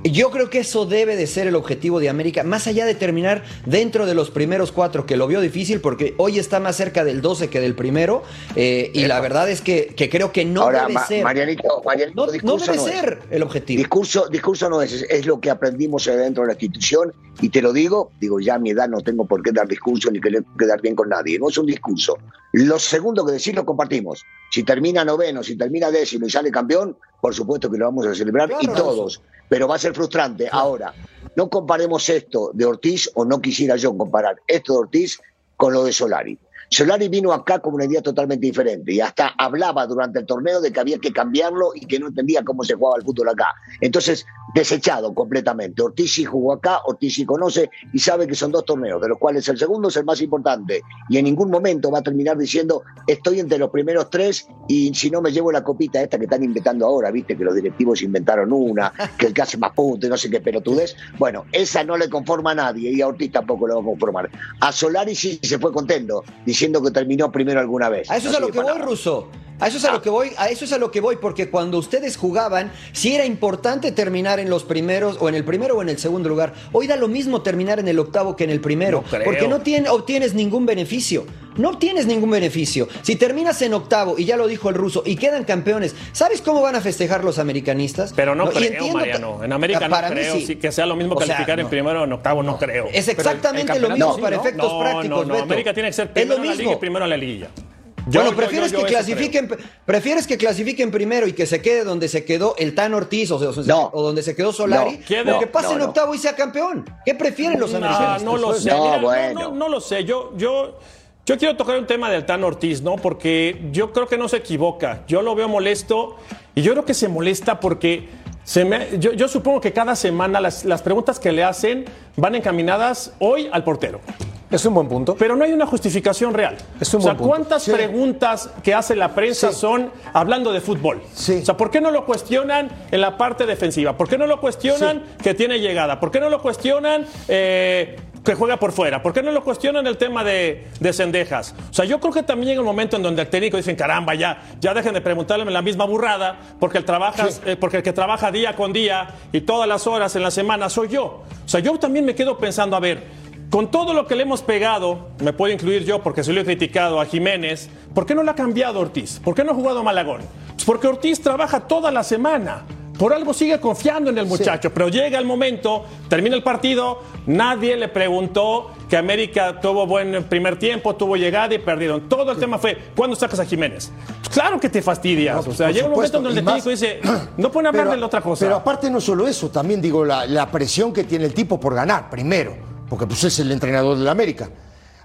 Speaker 6: Yo creo que eso debe de ser el objetivo de América, más allá de terminar dentro de los primeros cuatro, que lo vio difícil porque hoy está más cerca del 12 que del primero, eh, y la verdad es que, que creo que no
Speaker 5: Ahora,
Speaker 6: debe
Speaker 5: Ma-
Speaker 6: ser.
Speaker 5: Marianito, Marianito,
Speaker 6: no, no
Speaker 5: discurso
Speaker 6: debe
Speaker 5: no es.
Speaker 6: ser el objetivo.
Speaker 5: Discurso, discurso no es, es, es lo que aprendimos dentro de la institución y te lo digo, digo, ya a mi edad no tengo por qué dar discurso ni querer quedar bien con nadie, no es un discurso. Lo segundo que decir lo compartimos. Si termina noveno, si termina décimo y sale campeón, por supuesto que lo vamos a celebrar y todos, pero va a ser frustrante. Ahora, no comparemos esto de Ortiz o no quisiera yo comparar esto de Ortiz con lo de Solari. Solari vino acá con una idea totalmente diferente y hasta hablaba durante el torneo de que había que cambiarlo y que no entendía cómo se jugaba el fútbol acá. Entonces, desechado completamente. Ortiz sí jugó acá, Ortiz sí conoce y sabe que son dos torneos, de los cuales el segundo es el más importante. Y en ningún momento va a terminar diciendo estoy entre los primeros tres y si no me llevo la copita esta que están inventando ahora, viste que los directivos inventaron una, que el que hace más puntos, no sé qué pelotudez. Bueno, esa no le conforma a nadie y a Ortiz tampoco le va a conformar. A Solari sí se fue contento, diciendo que terminó primero alguna vez.
Speaker 6: A eso es
Speaker 5: No
Speaker 6: a lo que voy,
Speaker 5: nada.
Speaker 6: Ruso. A eso es a lo que voy, a eso es a lo que voy, porque cuando ustedes jugaban, sí era importante terminar en los primeros, o en el primero o en el segundo lugar. Hoy da lo mismo terminar en el octavo que en el primero,
Speaker 3: No
Speaker 6: porque no tien- obtienes ningún beneficio. No obtienes ningún beneficio. Si terminas en octavo, y ya lo dijo el ruso, y quedan campeones, ¿sabes cómo van a festejar los americanistas?
Speaker 3: Pero no, creo,
Speaker 6: entiendo-
Speaker 3: Mariano. En América no creo.
Speaker 6: sí.
Speaker 3: sí, que sea lo mismo
Speaker 6: O sea,
Speaker 3: calificar en primero o en octavo, no creo.
Speaker 6: Es
Speaker 1: el-
Speaker 6: exactamente
Speaker 1: el
Speaker 6: lo mismo para efectos prácticos. Beto.
Speaker 3: América tiene que ser primero en la liga y primero en la liguilla. Yo-
Speaker 6: bueno, prefieres
Speaker 3: yo- yo
Speaker 6: que clasifiquen, prefieres que clasifiquen primero y que se quede donde se quedó el Tan Ortiz o, sea,
Speaker 5: No.
Speaker 6: o donde se quedó Solari,
Speaker 5: No.
Speaker 6: O que pase
Speaker 5: no,
Speaker 6: en octavo y sea campeón. ¿Qué prefieren los americanos?
Speaker 3: no lo sé.
Speaker 5: No,
Speaker 3: Mira,
Speaker 5: bueno.
Speaker 3: no, no lo sé. Yo, yo, yo quiero tocar un tema del Tan Ortiz, ¿no? Porque yo creo que no se equivoca. Yo lo veo molesto y yo creo que se molesta porque se me- yo, yo supongo que cada semana las, las preguntas que le hacen van encaminadas hoy al portero.
Speaker 1: Es un buen punto.
Speaker 3: Pero no hay una justificación real.
Speaker 1: Es un
Speaker 3: o sea,
Speaker 1: buen punto.
Speaker 3: ¿cuántas
Speaker 4: Sí.
Speaker 3: preguntas que hace la prensa
Speaker 4: Sí.
Speaker 3: son hablando de fútbol?
Speaker 4: Sí.
Speaker 3: O sea, ¿por qué no lo cuestionan en la parte defensiva? ¿Por qué no lo cuestionan que tiene llegada? ¿Por qué no lo cuestionan eh, que juega por fuera? ¿Por qué no lo cuestionan el tema de, de cendejas? O sea, yo creo que también llega un momento en donde el técnico dice, caramba, ya, ya dejen de preguntarle la misma burrada, porque el, trabajas, eh, porque el que trabaja día con día y todas las horas en la semana soy yo. O sea, yo también me quedo pensando, a ver, con todo lo que le hemos pegado, me puedo incluir yo porque se lo he criticado a Jiménez, ¿por qué no lo ha cambiado Ortiz? ¿Por qué no ha jugado Malagón? Pues porque Ortiz trabaja toda la semana. Por algo sigue confiando en el muchacho, pero llega el momento, termina el partido, nadie le preguntó que América tuvo buen primer tiempo, tuvo llegada y perdieron. Todo el tema fue, ¿cuándo sacas a Jiménez? Pues claro que te fastidias.
Speaker 4: No,
Speaker 3: o
Speaker 4: pues,
Speaker 3: sea,
Speaker 4: por
Speaker 3: llega un momento
Speaker 4: supuesto,
Speaker 3: donde el técnico dice, no pueden hablar de la otra cosa.
Speaker 4: Pero aparte no solo eso, también digo la, la presión que tiene el tipo por ganar, primero, porque pues es el entrenador del América.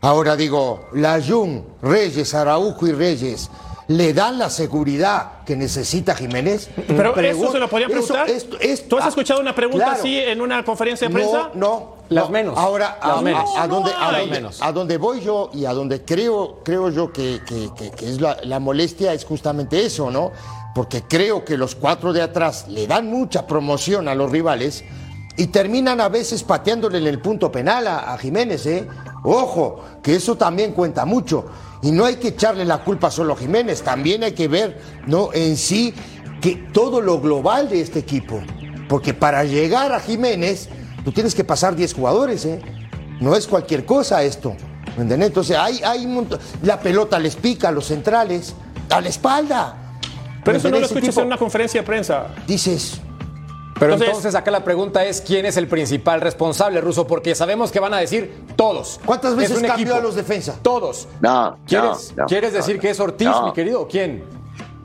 Speaker 4: Ahora digo, la Jun, Reyes, Araujo y Reyes, ¿le dan la seguridad que necesita Jiménez?
Speaker 3: Pero
Speaker 4: Pregun-
Speaker 3: eso se lo podía
Speaker 4: eso-
Speaker 3: preguntar.
Speaker 4: esto- esto-
Speaker 3: ¿Tú has
Speaker 4: ah,
Speaker 3: escuchado una pregunta
Speaker 4: claro.
Speaker 3: así en una conferencia de prensa?
Speaker 4: No, no.
Speaker 1: Las
Speaker 4: no.
Speaker 1: menos.
Speaker 4: Ahora,
Speaker 1: Las
Speaker 4: a,
Speaker 1: menos.
Speaker 4: a- a
Speaker 3: No,
Speaker 4: donde, a, donde,
Speaker 1: Menos.
Speaker 4: a donde voy yo y a donde creo, creo yo que, que- que- que es la, la molestia es justamente eso, ¿no? Porque creo que los cuatro de atrás le dan mucha promoción a los rivales y terminan a veces pateándole en el punto penal a, a Jiménez, ¿eh? Ojo, que eso también cuenta mucho. Y no hay que echarle la culpa solo a Jiménez, también hay que ver, ¿no? En sí, que todo lo global de este equipo. Porque para llegar a Jiménez, tú tienes que pasar 10 jugadores, ¿eh? No es cualquier cosa esto. ¿Me entiendes? Entonces, hay, hay un montón- La pelota les pica a los centrales, a la espalda.
Speaker 3: Pero
Speaker 4: ¿Me
Speaker 3: eso no lo escuchas en una conferencia de prensa.
Speaker 4: Dices,
Speaker 1: Pero
Speaker 3: Entonces-
Speaker 1: entonces, acá la pregunta es quién es el principal responsable, Ruso, porque sabemos que van a decir todos.
Speaker 4: ¿Cuántas
Speaker 1: Es
Speaker 4: veces cambió
Speaker 1: equipo.
Speaker 4: a los defensa?
Speaker 1: Todos.
Speaker 5: No,
Speaker 1: ¿Quieres,
Speaker 5: no, no,
Speaker 1: ¿quieres
Speaker 5: no,
Speaker 1: decir
Speaker 5: no.
Speaker 1: que es Ortiz,
Speaker 5: No.
Speaker 1: mi querido? ¿Quién?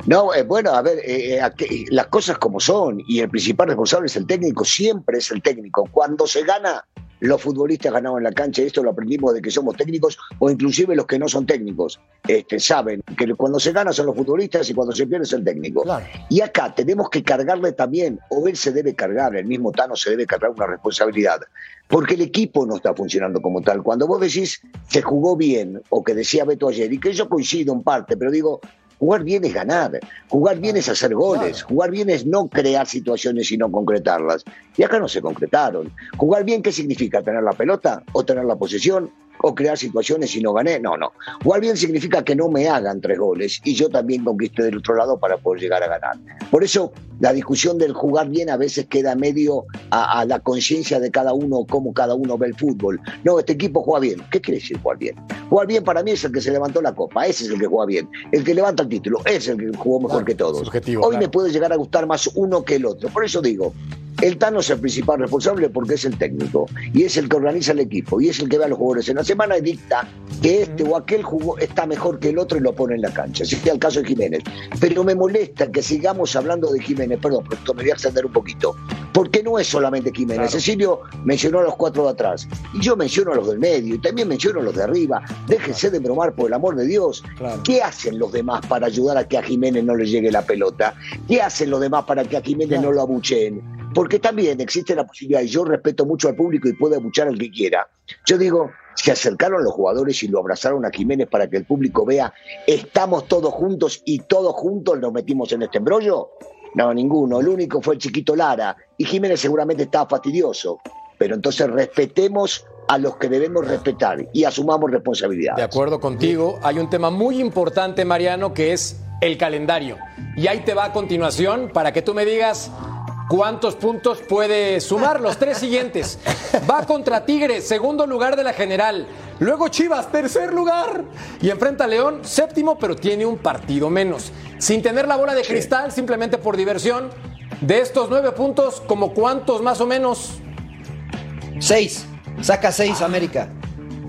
Speaker 5: No, eh, bueno, a ver, eh, eh, aquí- las cosas como son, y el principal responsable es el técnico, siempre es el técnico. Cuando se gana, los futbolistas ganaban en la cancha, esto lo aprendimos de que somos técnicos, o inclusive los que no son técnicos, este, saben que cuando se gana son los futbolistas y cuando se pierde es el técnico.
Speaker 4: Claro.
Speaker 5: Y acá tenemos que cargarle también, o él se debe cargar, el mismo Tano se debe cargar una responsabilidad, porque el equipo no está funcionando como tal. Cuando vos decís se jugó bien, o que decía Beto ayer, y que yo coincido en parte, pero digo, jugar bien es ganar, jugar bien es hacer goles, jugar bien es no crear situaciones y no concretarlas. Y acá no se concretaron. Jugar bien, ¿qué significa? ¿Tener la pelota o tener la posesión? o crear situaciones y no gané. No, no. Jugar bien significa que no me hagan tres goles y yo también conquiste del otro lado para poder llegar a ganar. Por eso la discusión del jugar bien a veces queda medio a, a la conciencia de cada uno, cómo cada uno ve el fútbol. No, este equipo juega bien. ¿Qué quiere decir jugar bien? Jugar bien para mí es el que se levantó la copa, ese es el que juega bien. El que levanta el título, ese es el que jugó mejor que todos.
Speaker 1: subjetivo,
Speaker 5: Hoy
Speaker 1: claro.
Speaker 5: me puede llegar a gustar más uno que el otro. Por eso digo, el Tano es el principal responsable porque es el técnico y es el que organiza el equipo y es el que ve a los jugadores en la semana y dicta que este o aquel jugó, está mejor que el otro y lo pone en la cancha. Así que el caso de Jiménez. Pero me molesta que sigamos hablando de Jiménez, perdón, pero esto me voy a extender un poquito, porque no es solamente Jiménez. Cecilio mencionó a los cuatro de atrás y yo menciono a los del medio y también menciono a los de arriba. Déjense de bromar por el amor de Dios. ¿Qué hacen los demás para ayudar a que a Jiménez no le llegue la pelota? ¿Qué hacen los demás para que a Jiménez no lo abucheen? Porque también existe la posibilidad, y yo respeto mucho al público y puedo abuchar al que quiera. Yo digo, se acercaron los jugadores y lo abrazaron a Jiménez para que el público vea, estamos todos juntos y todos juntos nos metimos en este embrollo. No, ninguno. El único fue el chiquito Lara. Y Jiménez seguramente estaba fastidioso. Pero entonces respetemos a los que debemos respetar y asumamos responsabilidad.
Speaker 1: De acuerdo contigo, hay un tema muy importante, Mariano, que es el calendario. Y ahí te va a continuación para que tú me digas cuántos puntos puede sumar los tres siguientes. Va contra Tigres, segundo lugar de la general. Luego Chivas, tercer lugar. Y enfrenta a León, séptimo, pero tiene un partido menos. Sin tener la bola de cristal, simplemente por diversión. De estos nueve puntos, ¿como cuántos más o menos?
Speaker 6: Seis. Saca seis, América.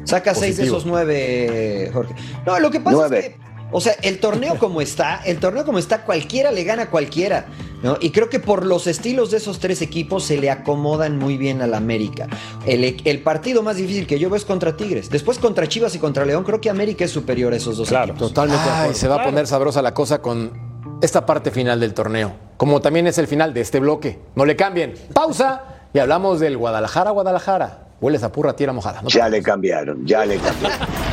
Speaker 6: Saca seis de esos nueve, Jorge. No, lo que pasa
Speaker 5: Nueve.
Speaker 6: es que, o sea, el torneo como está, el torneo como está, cualquiera le gana a cualquiera. ¿no? Y creo que por los estilos de esos tres equipos se le acomodan muy bien al América. El, el partido más difícil que yo veo es contra Tigres. Después contra Chivas y contra León, creo que América es superior a esos dos equipos.
Speaker 4: Totalmente
Speaker 1: Ay, se va a
Speaker 3: Claro.
Speaker 1: poner sabrosa la cosa con esta parte final del torneo, como también es el final de este bloque. No le cambien. Pausa y hablamos del Guadalajara, Guadalajara. Hueles a purra tierra mojada.
Speaker 5: ya le cambiaron, ya le cambiaron.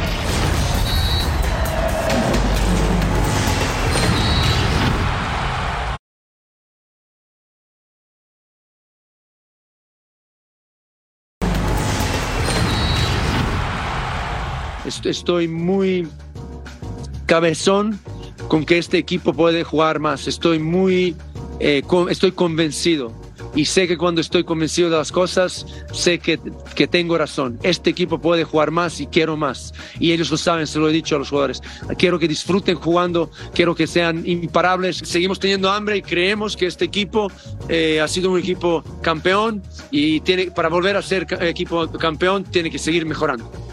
Speaker 8: Estoy muy cabezón con que este equipo puede jugar más. Estoy muy, eh, estoy convencido y sé que cuando estoy convencido de las cosas, sé que, que, tengo razón. Este equipo puede jugar más y quiero más. Y ellos lo saben, se lo he dicho a los jugadores. Quiero que disfruten jugando, quiero que sean imparables. Seguimos teniendo hambre y creemos que este equipo eh, ha sido un equipo campeón y tiene, para volver a ser equipo campeón tiene que seguir mejorando.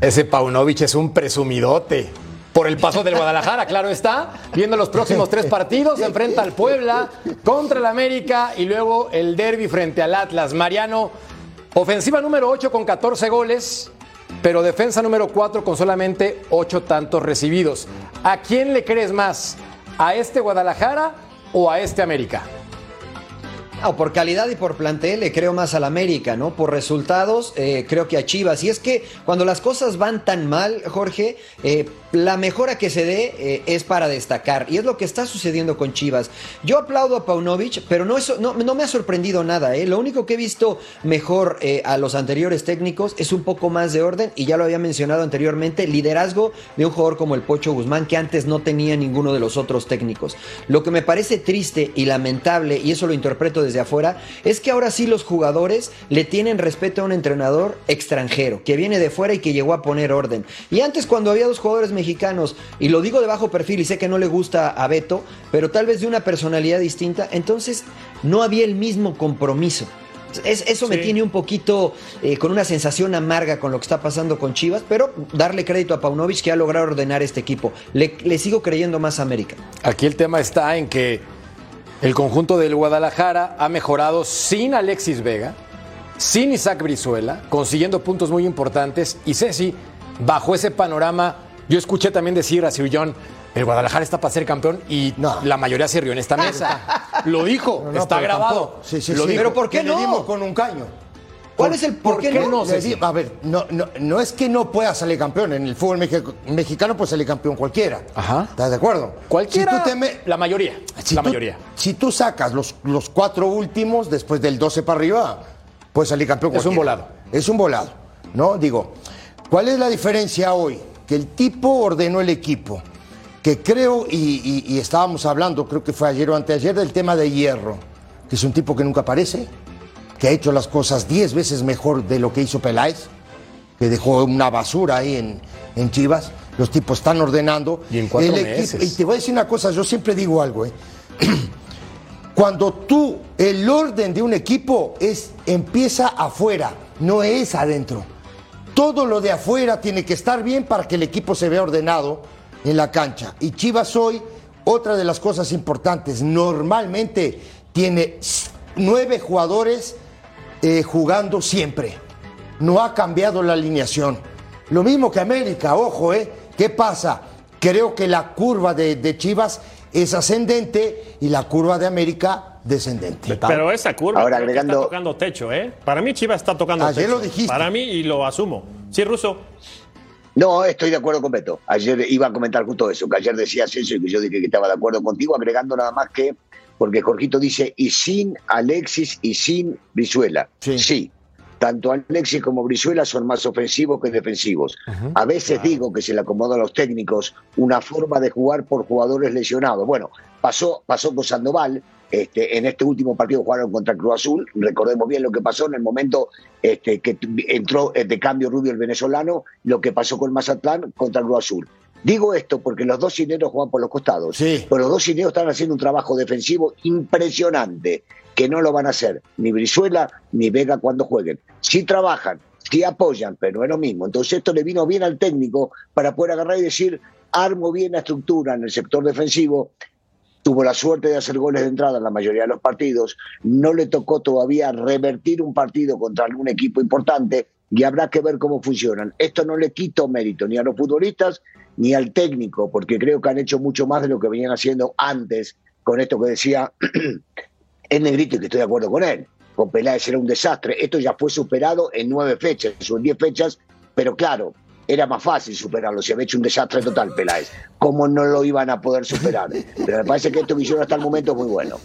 Speaker 1: Ese Paunovic es un presumidote por el paso del Guadalajara, claro está. Viendo los próximos tres partidos, se enfrenta al Puebla contra el América y luego el derby frente al Atlas. Mariano, ofensiva número 8 con 14 goles, pero defensa número 4 con solamente 8 tantos recibidos. ¿A quién le crees más? ¿A este Guadalajara o a este América?
Speaker 6: No, por calidad y por plantel le creo más al América, ¿no? Por resultados eh, creo que a Chivas. Y es que cuando las cosas van tan mal, Jorge, eh, la mejora que se dé eh, es para destacar. Y es lo que está sucediendo con Chivas. Yo aplaudo a Paunovic, pero no, eso, no, me ha sorprendido nada. ¿eh? Lo único que he visto mejor a los anteriores técnicos es un poco más de orden. Y ya lo había mencionado anteriormente, liderazgo de un jugador como el Pocho Guzmán, que antes no tenía ninguno de los otros técnicos. Lo que me parece triste y lamentable, y eso lo interpreto desde afuera, es que ahora sí los jugadores le tienen respeto a un entrenador extranjero, que viene de fuera y que llegó a poner orden. Y antes cuando había dos jugadores mexicanos, y lo digo de bajo perfil y sé que no le gusta a Beto, pero tal vez de una personalidad distinta, entonces no había el mismo compromiso. eso me tiene un poquito eh, con una sensación amarga con lo que está pasando con Chivas, pero darle crédito a Paunovic que ha logrado ordenar este equipo. Le, le sigo creyendo más a América.
Speaker 1: Aquí el tema está en que el conjunto del Guadalajara ha mejorado sin Alexis Vega, sin Isaac Brizuela, consiguiendo puntos muy importantes. Y Ceci, bajo ese panorama, yo escuché también decir a Sir John, el Guadalajara está para ser campeón y la mayoría se rió en esta mesa. Lo dijo, está grabado.
Speaker 4: Sí, sí,
Speaker 1: Lo
Speaker 4: sí. Pero ¿por qué no? Le dimos con un caño.
Speaker 6: ¿Cuál es el por, qué, no?
Speaker 4: a ver, no, no, es que no pueda salir campeón. En el fútbol mexicano puede salir campeón cualquiera.
Speaker 1: Ajá.
Speaker 4: ¿Estás de acuerdo?
Speaker 1: Cualquiera. La mayoría.
Speaker 4: Si
Speaker 1: la
Speaker 4: tú,
Speaker 1: mayoría.
Speaker 4: Si tú sacas los, los cuatro últimos, después del 12 para arriba, puede salir campeón
Speaker 1: Es un volado.
Speaker 4: Es un volado. ¿No? Digo, ¿cuál es la diferencia hoy? Que el tipo ordenó el equipo. Que creo, y, y estábamos hablando, creo que fue ayer o anteayer, del tema de hierro. Que es un tipo que nunca aparece que ha hecho las cosas 10 veces mejor de lo que hizo Peláez, que dejó una basura ahí en, en Chivas. Los tipos están ordenando.
Speaker 1: Y en cuatro meses.
Speaker 4: y te voy a decir una cosa, yo siempre digo algo, ¿eh? Cuando tú, el orden de un equipo es, empieza afuera, no es adentro. Todo lo de afuera tiene que estar bien para que el equipo se vea ordenado en la cancha. Y Chivas hoy, otra de las cosas importantes, normalmente tiene nueve jugadores eh, jugando siempre. No ha cambiado la alineación. Lo mismo que América, ojo, ¿eh? ¿Qué pasa? Creo que la curva de, Chivas es ascendente y la curva de América descendente.
Speaker 3: Pero esa curva Ahora, agregando... está tocando techo, ¿eh? Para mí Chivas está tocando
Speaker 4: Ayer
Speaker 3: techo.
Speaker 4: lo dijiste.
Speaker 3: Para mí y lo asumo. Sí, Ruso.
Speaker 5: No, estoy de acuerdo con Beto. Ayer iba a comentar justo eso, que ayer decías eso y que yo dije que estaba de acuerdo contigo, agregando nada más que porque Jorgito dice, y sin Alexis y sin Brizuela. Sí. Tanto Alexis como Brizuela son más ofensivos que defensivos. A veces digo que se le acomoda a los técnicos una forma de jugar por jugadores lesionados. Bueno, pasó, pasó con Sandoval, este, en este último partido jugaron contra Cruz Azul. Recordemos bien lo que pasó en el momento este, que entró de cambio Rubio el venezolano, lo que pasó con Mazatlán contra Cruz Azul. Digo esto porque los dos cineros juegan por los costados.
Speaker 4: Sí.
Speaker 5: Pero los dos cineros están haciendo un trabajo defensivo impresionante, que no lo van a hacer ni Brizuela ni Vega cuando jueguen. Sí trabajan, sí apoyan, pero es lo mismo. Entonces esto le vino bien al técnico para poder agarrar y decir, armo bien la estructura en el sector defensivo. Tuvo la suerte de hacer goles de entrada en la mayoría de los partidos. No le tocó todavía revertir un partido contra algún equipo importante y habrá que ver cómo funcionan. Esto no le quito mérito ni a los futbolistas ni al técnico, porque creo que han hecho mucho más de lo que venían haciendo antes con esto que decía el negrito y que estoy de acuerdo con él. con Peláez era un desastre. Esto ya fue superado en nueve fechas o en diez fechas, pero claro, era más fácil superarlo. Se había hecho un desastre total Peláez. ¿Cómo no lo iban a poder superar? Pero me parece que esto que hicieron hasta el momento es muy bueno.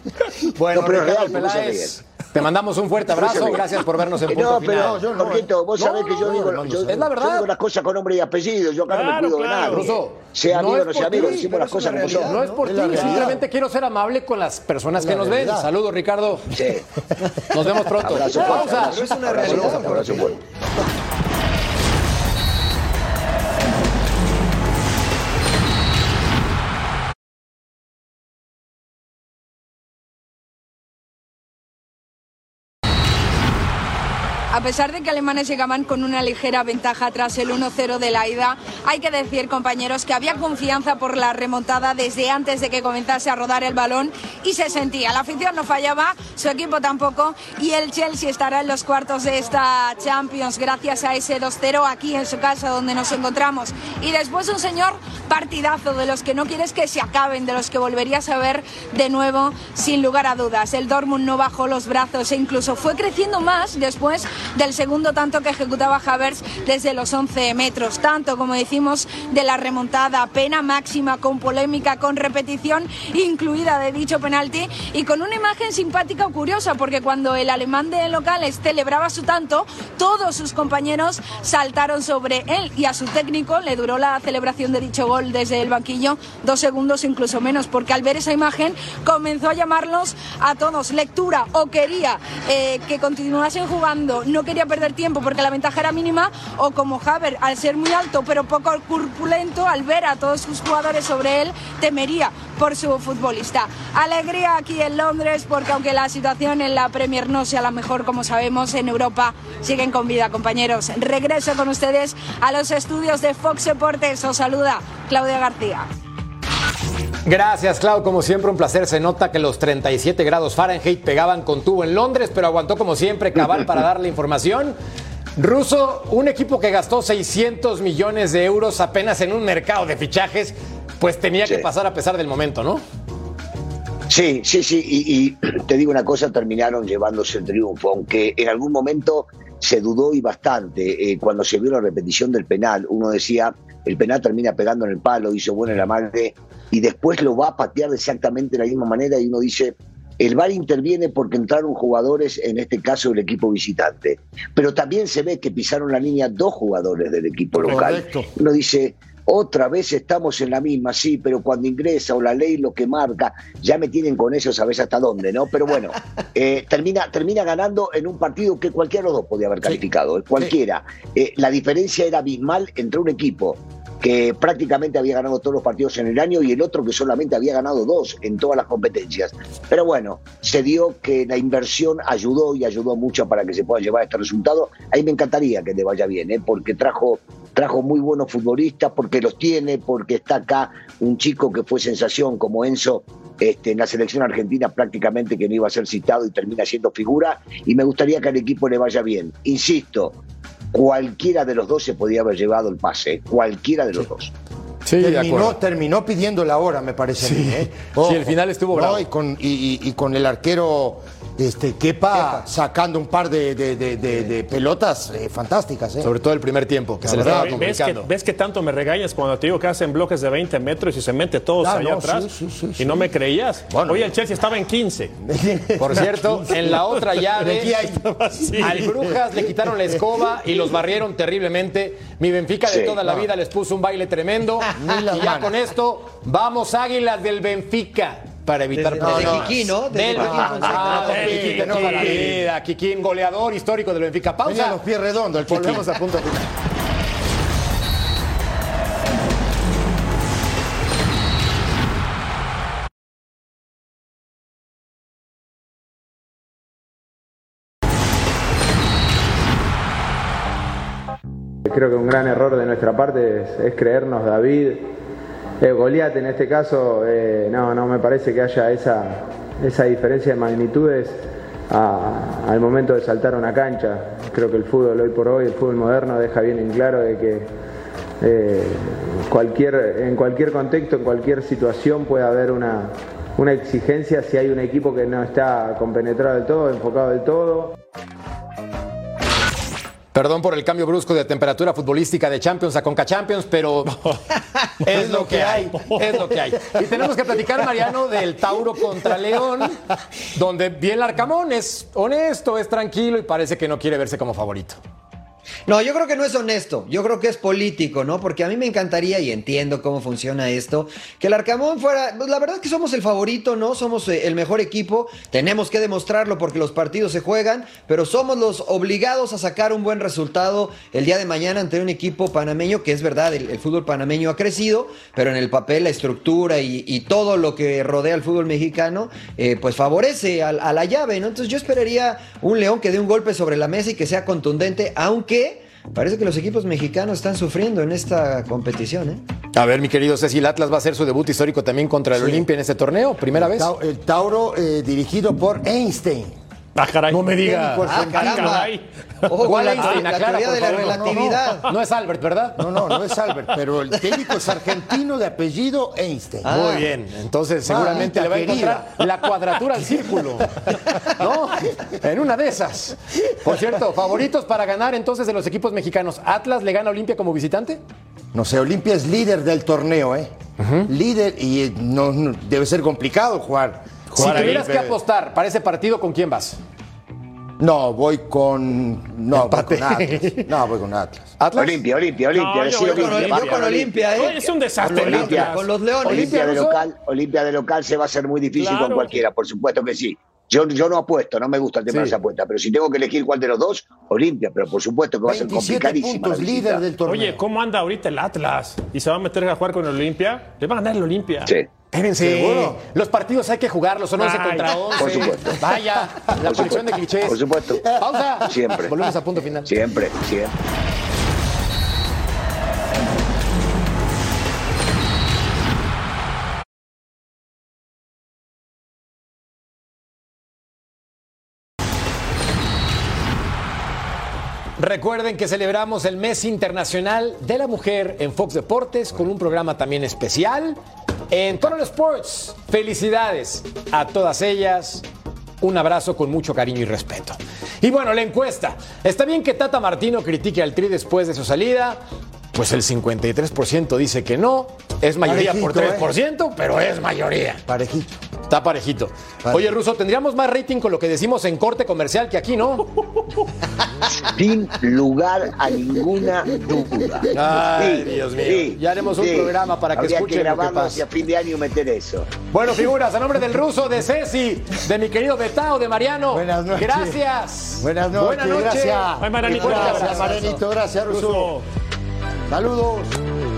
Speaker 1: Bueno,
Speaker 5: No, pero
Speaker 1: Ricardo
Speaker 5: real, porque se
Speaker 1: Peláez, te mandamos un fuerte abrazo. Gracias por vernos en punto
Speaker 5: No,
Speaker 1: final.
Speaker 5: pero,
Speaker 4: yo no,
Speaker 5: Jorgito, vos
Speaker 1: no,
Speaker 5: sabés que yo
Speaker 1: no,
Speaker 5: digo, yo,
Speaker 1: es la verdad.
Speaker 5: yo digo las cosas con nombre y apellido. Yo acá no
Speaker 3: Claro,
Speaker 5: me cuido
Speaker 3: claro.
Speaker 5: de.
Speaker 1: Ruso,
Speaker 5: sea
Speaker 1: no
Speaker 5: amigo o
Speaker 1: es
Speaker 5: no sea
Speaker 1: por
Speaker 5: amigo,
Speaker 1: ti,
Speaker 5: decimos las cosas como son.
Speaker 1: No es por ti, simplemente quiero ser amable con las personas que nos ven. Saludos, Ricardo.
Speaker 5: Sí.
Speaker 1: Nos vemos pronto.
Speaker 5: Abrazo fuerte, abrazo, fuerte,
Speaker 9: A pesar de que alemanes llegaban con una ligera ventaja tras el 1-0 de la ida, hay que decir, compañeros, que había confianza por la remontada desde antes de que comenzase a rodar el balón y se sentía. La afición no fallaba, su equipo tampoco y el Chelsea estará en los cuartos de esta Champions gracias a ese 2-0 aquí en su casa donde nos encontramos. Y después un señor partidazo de los que no quieres que se acaben, de los que volverías a ver de nuevo sin lugar a dudas. El Dortmund no bajó los brazos e incluso fue creciendo más después del segundo tanto que ejecutaba Havertz desde los 11 metros. Tanto, como decimos, de la remontada, pena máxima, con polémica, con repetición incluida de dicho penalti y con una imagen simpática o curiosa, porque cuando el alemán de locales celebraba su tanto, todos sus compañeros saltaron sobre él y a su técnico le duró la celebración de dicho gol desde el banquillo dos segundos, incluso menos, porque al ver esa imagen comenzó a llamarlos a todos lectura o quería eh, que continuasen jugando, no quería perder tiempo porque la ventaja era mínima, o como Haber, al ser muy alto pero poco corpulento, al ver a todos sus jugadores sobre él, temería por su futbolista. Alegría aquí en Londres porque aunque la situación en la Premier no sea la mejor como sabemos, en Europa siguen con vida, compañeros. Regreso con ustedes a los estudios de Fox Deportes. Os saluda Claudia García.
Speaker 1: Gracias, Clau. Como siempre, un placer. Se nota que los 37 grados Fahrenheit pegaban con tubo en Londres, pero aguantó como siempre cabal para darle información. Ruso, un equipo que gastó 600 millones de euros apenas en un mercado de fichajes, pues tenía que pasar a pesar del momento, ¿no?
Speaker 5: Sí, sí, sí, y, y te digo una cosa, terminaron llevándose el triunfo, aunque en algún momento se dudó y bastante. Eh, cuando se vio la repetición del penal, uno decía, el penal termina pegando en el palo, hizo buena la madre, y después lo va a patear de exactamente la misma manera, y uno dice, el VAR interviene porque entraron jugadores, en este caso el equipo visitante, pero también se ve que pisaron la línea dos jugadores del equipo local.
Speaker 4: Correcto.
Speaker 5: Uno dice, otra vez estamos en la misma, sí, pero cuando ingresa o la ley lo que marca, ya me tienen con eso, sabes hasta dónde, ¿no? Pero bueno, eh, termina, termina ganando en un partido que cualquiera de los dos podía haber calificado, eh, cualquiera. Eh, la diferencia era abismal entre un equipo que prácticamente había ganado todos los partidos en el año y el otro que solamente había ganado dos en todas las competencias. Pero bueno, se dio que la inversión ayudó y ayudó mucho para que se pueda llevar este resultado. Ahí me encantaría que le vaya bien, ¿eh? porque trajo, trajo muy buenos futbolistas, porque los tiene, porque está acá un chico que fue sensación como Enzo. Este, en la selección argentina prácticamente que no iba a ser citado y termina siendo figura y me gustaría que al equipo le vaya bien. Insisto, cualquiera de los dos se podía haber llevado el pase, cualquiera de los dos.
Speaker 1: Sí,
Speaker 4: terminó, terminó pidiendo la hora, me parece a mí. ¿eh?
Speaker 1: Sí, el final estuvo
Speaker 4: no,
Speaker 1: bravo.
Speaker 4: Y con, y, y- y con el arquero este, Kepa, sacando un par de, de- de- de- de pelotas eh, fantásticas. ¿eh?
Speaker 1: Sobre todo el primer tiempo, que se
Speaker 4: verdad,
Speaker 1: estaba
Speaker 3: ¿Ves que,
Speaker 1: complicando.
Speaker 3: ves que tanto me regañas cuando te digo que hacen bloques de 20 metros y se mete todos
Speaker 4: Ah,
Speaker 3: allá
Speaker 4: no,
Speaker 3: atrás?
Speaker 4: sí, sí, sí,
Speaker 3: y no me creías.
Speaker 4: Bueno.
Speaker 3: Oye, el Chelsea estaba en 15.
Speaker 1: Por cierto, en la otra llave, al Brujas le quitaron la escoba y los barrieron terriblemente. Mi Benfica de
Speaker 5: Sí,
Speaker 1: toda la
Speaker 5: no.
Speaker 1: vida les puso un baile tremendo. Y ya con esto, vamos Águilas del Benfica para evitar
Speaker 6: Desde-
Speaker 1: problemas.
Speaker 6: desde Kikín, ¿no? Desde
Speaker 1: Del. Ah, Kikín, vida. Goleador histórico del Benfica. Pausa.
Speaker 4: los pies redondos, el.
Speaker 1: Volvemos a punto final.
Speaker 10: Creo que un gran error de nuestra parte es, es creernos David. Eh, Goliat en este caso, eh, no, no me parece que haya esa, esa diferencia de magnitudes al momento de saltar una cancha. Creo que el fútbol hoy por hoy, el fútbol moderno, deja bien en claro de que eh, cualquier, en cualquier contexto, en cualquier situación puede haber una, una exigencia si hay un equipo que no está compenetrado del todo, enfocado del todo.
Speaker 1: Perdón por el cambio brusco de temperatura futbolística de Champions a Conca Champions, pero es lo que hay, es lo que hay. Y tenemos que platicar, Mariano, del Tauro contra León, donde bien Arcamón es honesto, es tranquilo y parece que no quiere verse como favorito.
Speaker 6: No, yo creo que no es honesto, yo creo que es político, ¿no? Porque a mí me encantaría, y entiendo cómo funciona esto, que el Arcamón fuera, pues la verdad es que somos el favorito, ¿no? Somos eh, el mejor equipo, tenemos que demostrarlo porque los partidos se juegan, pero somos los obligados a sacar un buen resultado el día de mañana ante un equipo panameño, que es verdad, el, fútbol panameño ha crecido, pero en el papel la estructura y, todo lo que rodea al fútbol mexicano, eh, pues favorece a, a la llave, ¿no? Entonces yo esperaría un León que dé un golpe sobre la mesa y que sea contundente, aunque parece que los equipos mexicanos están sufriendo en esta competición. ¿eh?
Speaker 1: A ver, mi querido Cecil, Atlas va a hacer su debut histórico también contra el Olimpia en este torneo, primera vez.
Speaker 4: El Tauro eh, dirigido por Einstein.
Speaker 3: Ah, caray.
Speaker 1: No me diga.
Speaker 6: Ah, caramba. ¿Cuál la, la, teoría de la relatividad.
Speaker 1: No, es Albert, ¿verdad?
Speaker 4: No, no, no es Albert, pero el técnico es argentino de apellido Einstein.
Speaker 1: Ah. Muy bien, entonces seguramente le va a encontrar la cuadratura al círculo. ¿No? En una de esas. Por cierto, favoritos para ganar entonces de los equipos mexicanos. ¿Atlas le gana a Olimpia como visitante?
Speaker 4: No sé, Olimpia es líder del torneo, ¿eh? Líder y no, debe ser complicado jugar
Speaker 1: si tuvieras que apostar para ese partido, ¿con quién vas?
Speaker 4: No, voy con. No, voy con Atlas. No, voy con Atlas.
Speaker 5: Olimpia, Olimpia, Olimpia.
Speaker 6: yo, con, Olimpia, ¿eh?
Speaker 3: Es un desastre.
Speaker 6: Olimpia, con los Leones.
Speaker 5: Olimpia de, local, Olimpia de local se va a hacer muy difícil con cualquiera, por supuesto que sí. Yo, yo no apuesto, no me gusta el tema de esa apuesta, pero si tengo que elegir cuál de los dos, Olimpia, pero por supuesto que va a ser complicadísimo.
Speaker 4: líder del torneo.
Speaker 3: Oye, ¿cómo anda ahorita el Atlas? ¿Y se va a meter a jugar con el Olimpia? Le va a ganar el Olimpia.
Speaker 5: Sí.
Speaker 1: Espérense, ¿Seguro? los partidos hay que jugarlos, son 11 contra 11.
Speaker 5: Por supuesto.
Speaker 1: Vaya, la colección de clichés.
Speaker 5: Por supuesto.
Speaker 1: Pausa.
Speaker 5: Siempre.
Speaker 1: Volvemos a punto final.
Speaker 5: Siempre, siempre.
Speaker 1: Recuerden que celebramos el Mes Internacional de la Mujer en Fox Deportes con un programa también especial en Total Sports. Felicidades a todas ellas. Un abrazo con mucho cariño y respeto. Y bueno, la encuesta. ¿Está bien que Tata Martino critique al Tri después de su salida? Pues el 53% dice que no. Es mayoría por 3%, ¿eh? pero es mayoría.
Speaker 4: Parejito.
Speaker 1: Está parejito. Oye, Ruso, tendríamos más rating con lo que decimos en corte comercial que aquí, ¿no?
Speaker 5: Sin lugar a ninguna duda.
Speaker 1: Ay, Dios mío. ya haremos un programa para que escuchen que lo que pasa.
Speaker 5: Y a fin de año meter eso.
Speaker 1: Bueno, figuras, a nombre del ruso, de Ceci, de mi querido Betao, de Mariano.
Speaker 4: Buenas noches.
Speaker 1: Gracias.
Speaker 4: Buenas noches.
Speaker 1: Buenas noches.
Speaker 4: Gracias. Ay, Maranito. Gracias, Maranito. Gracias, ruso. Saludos.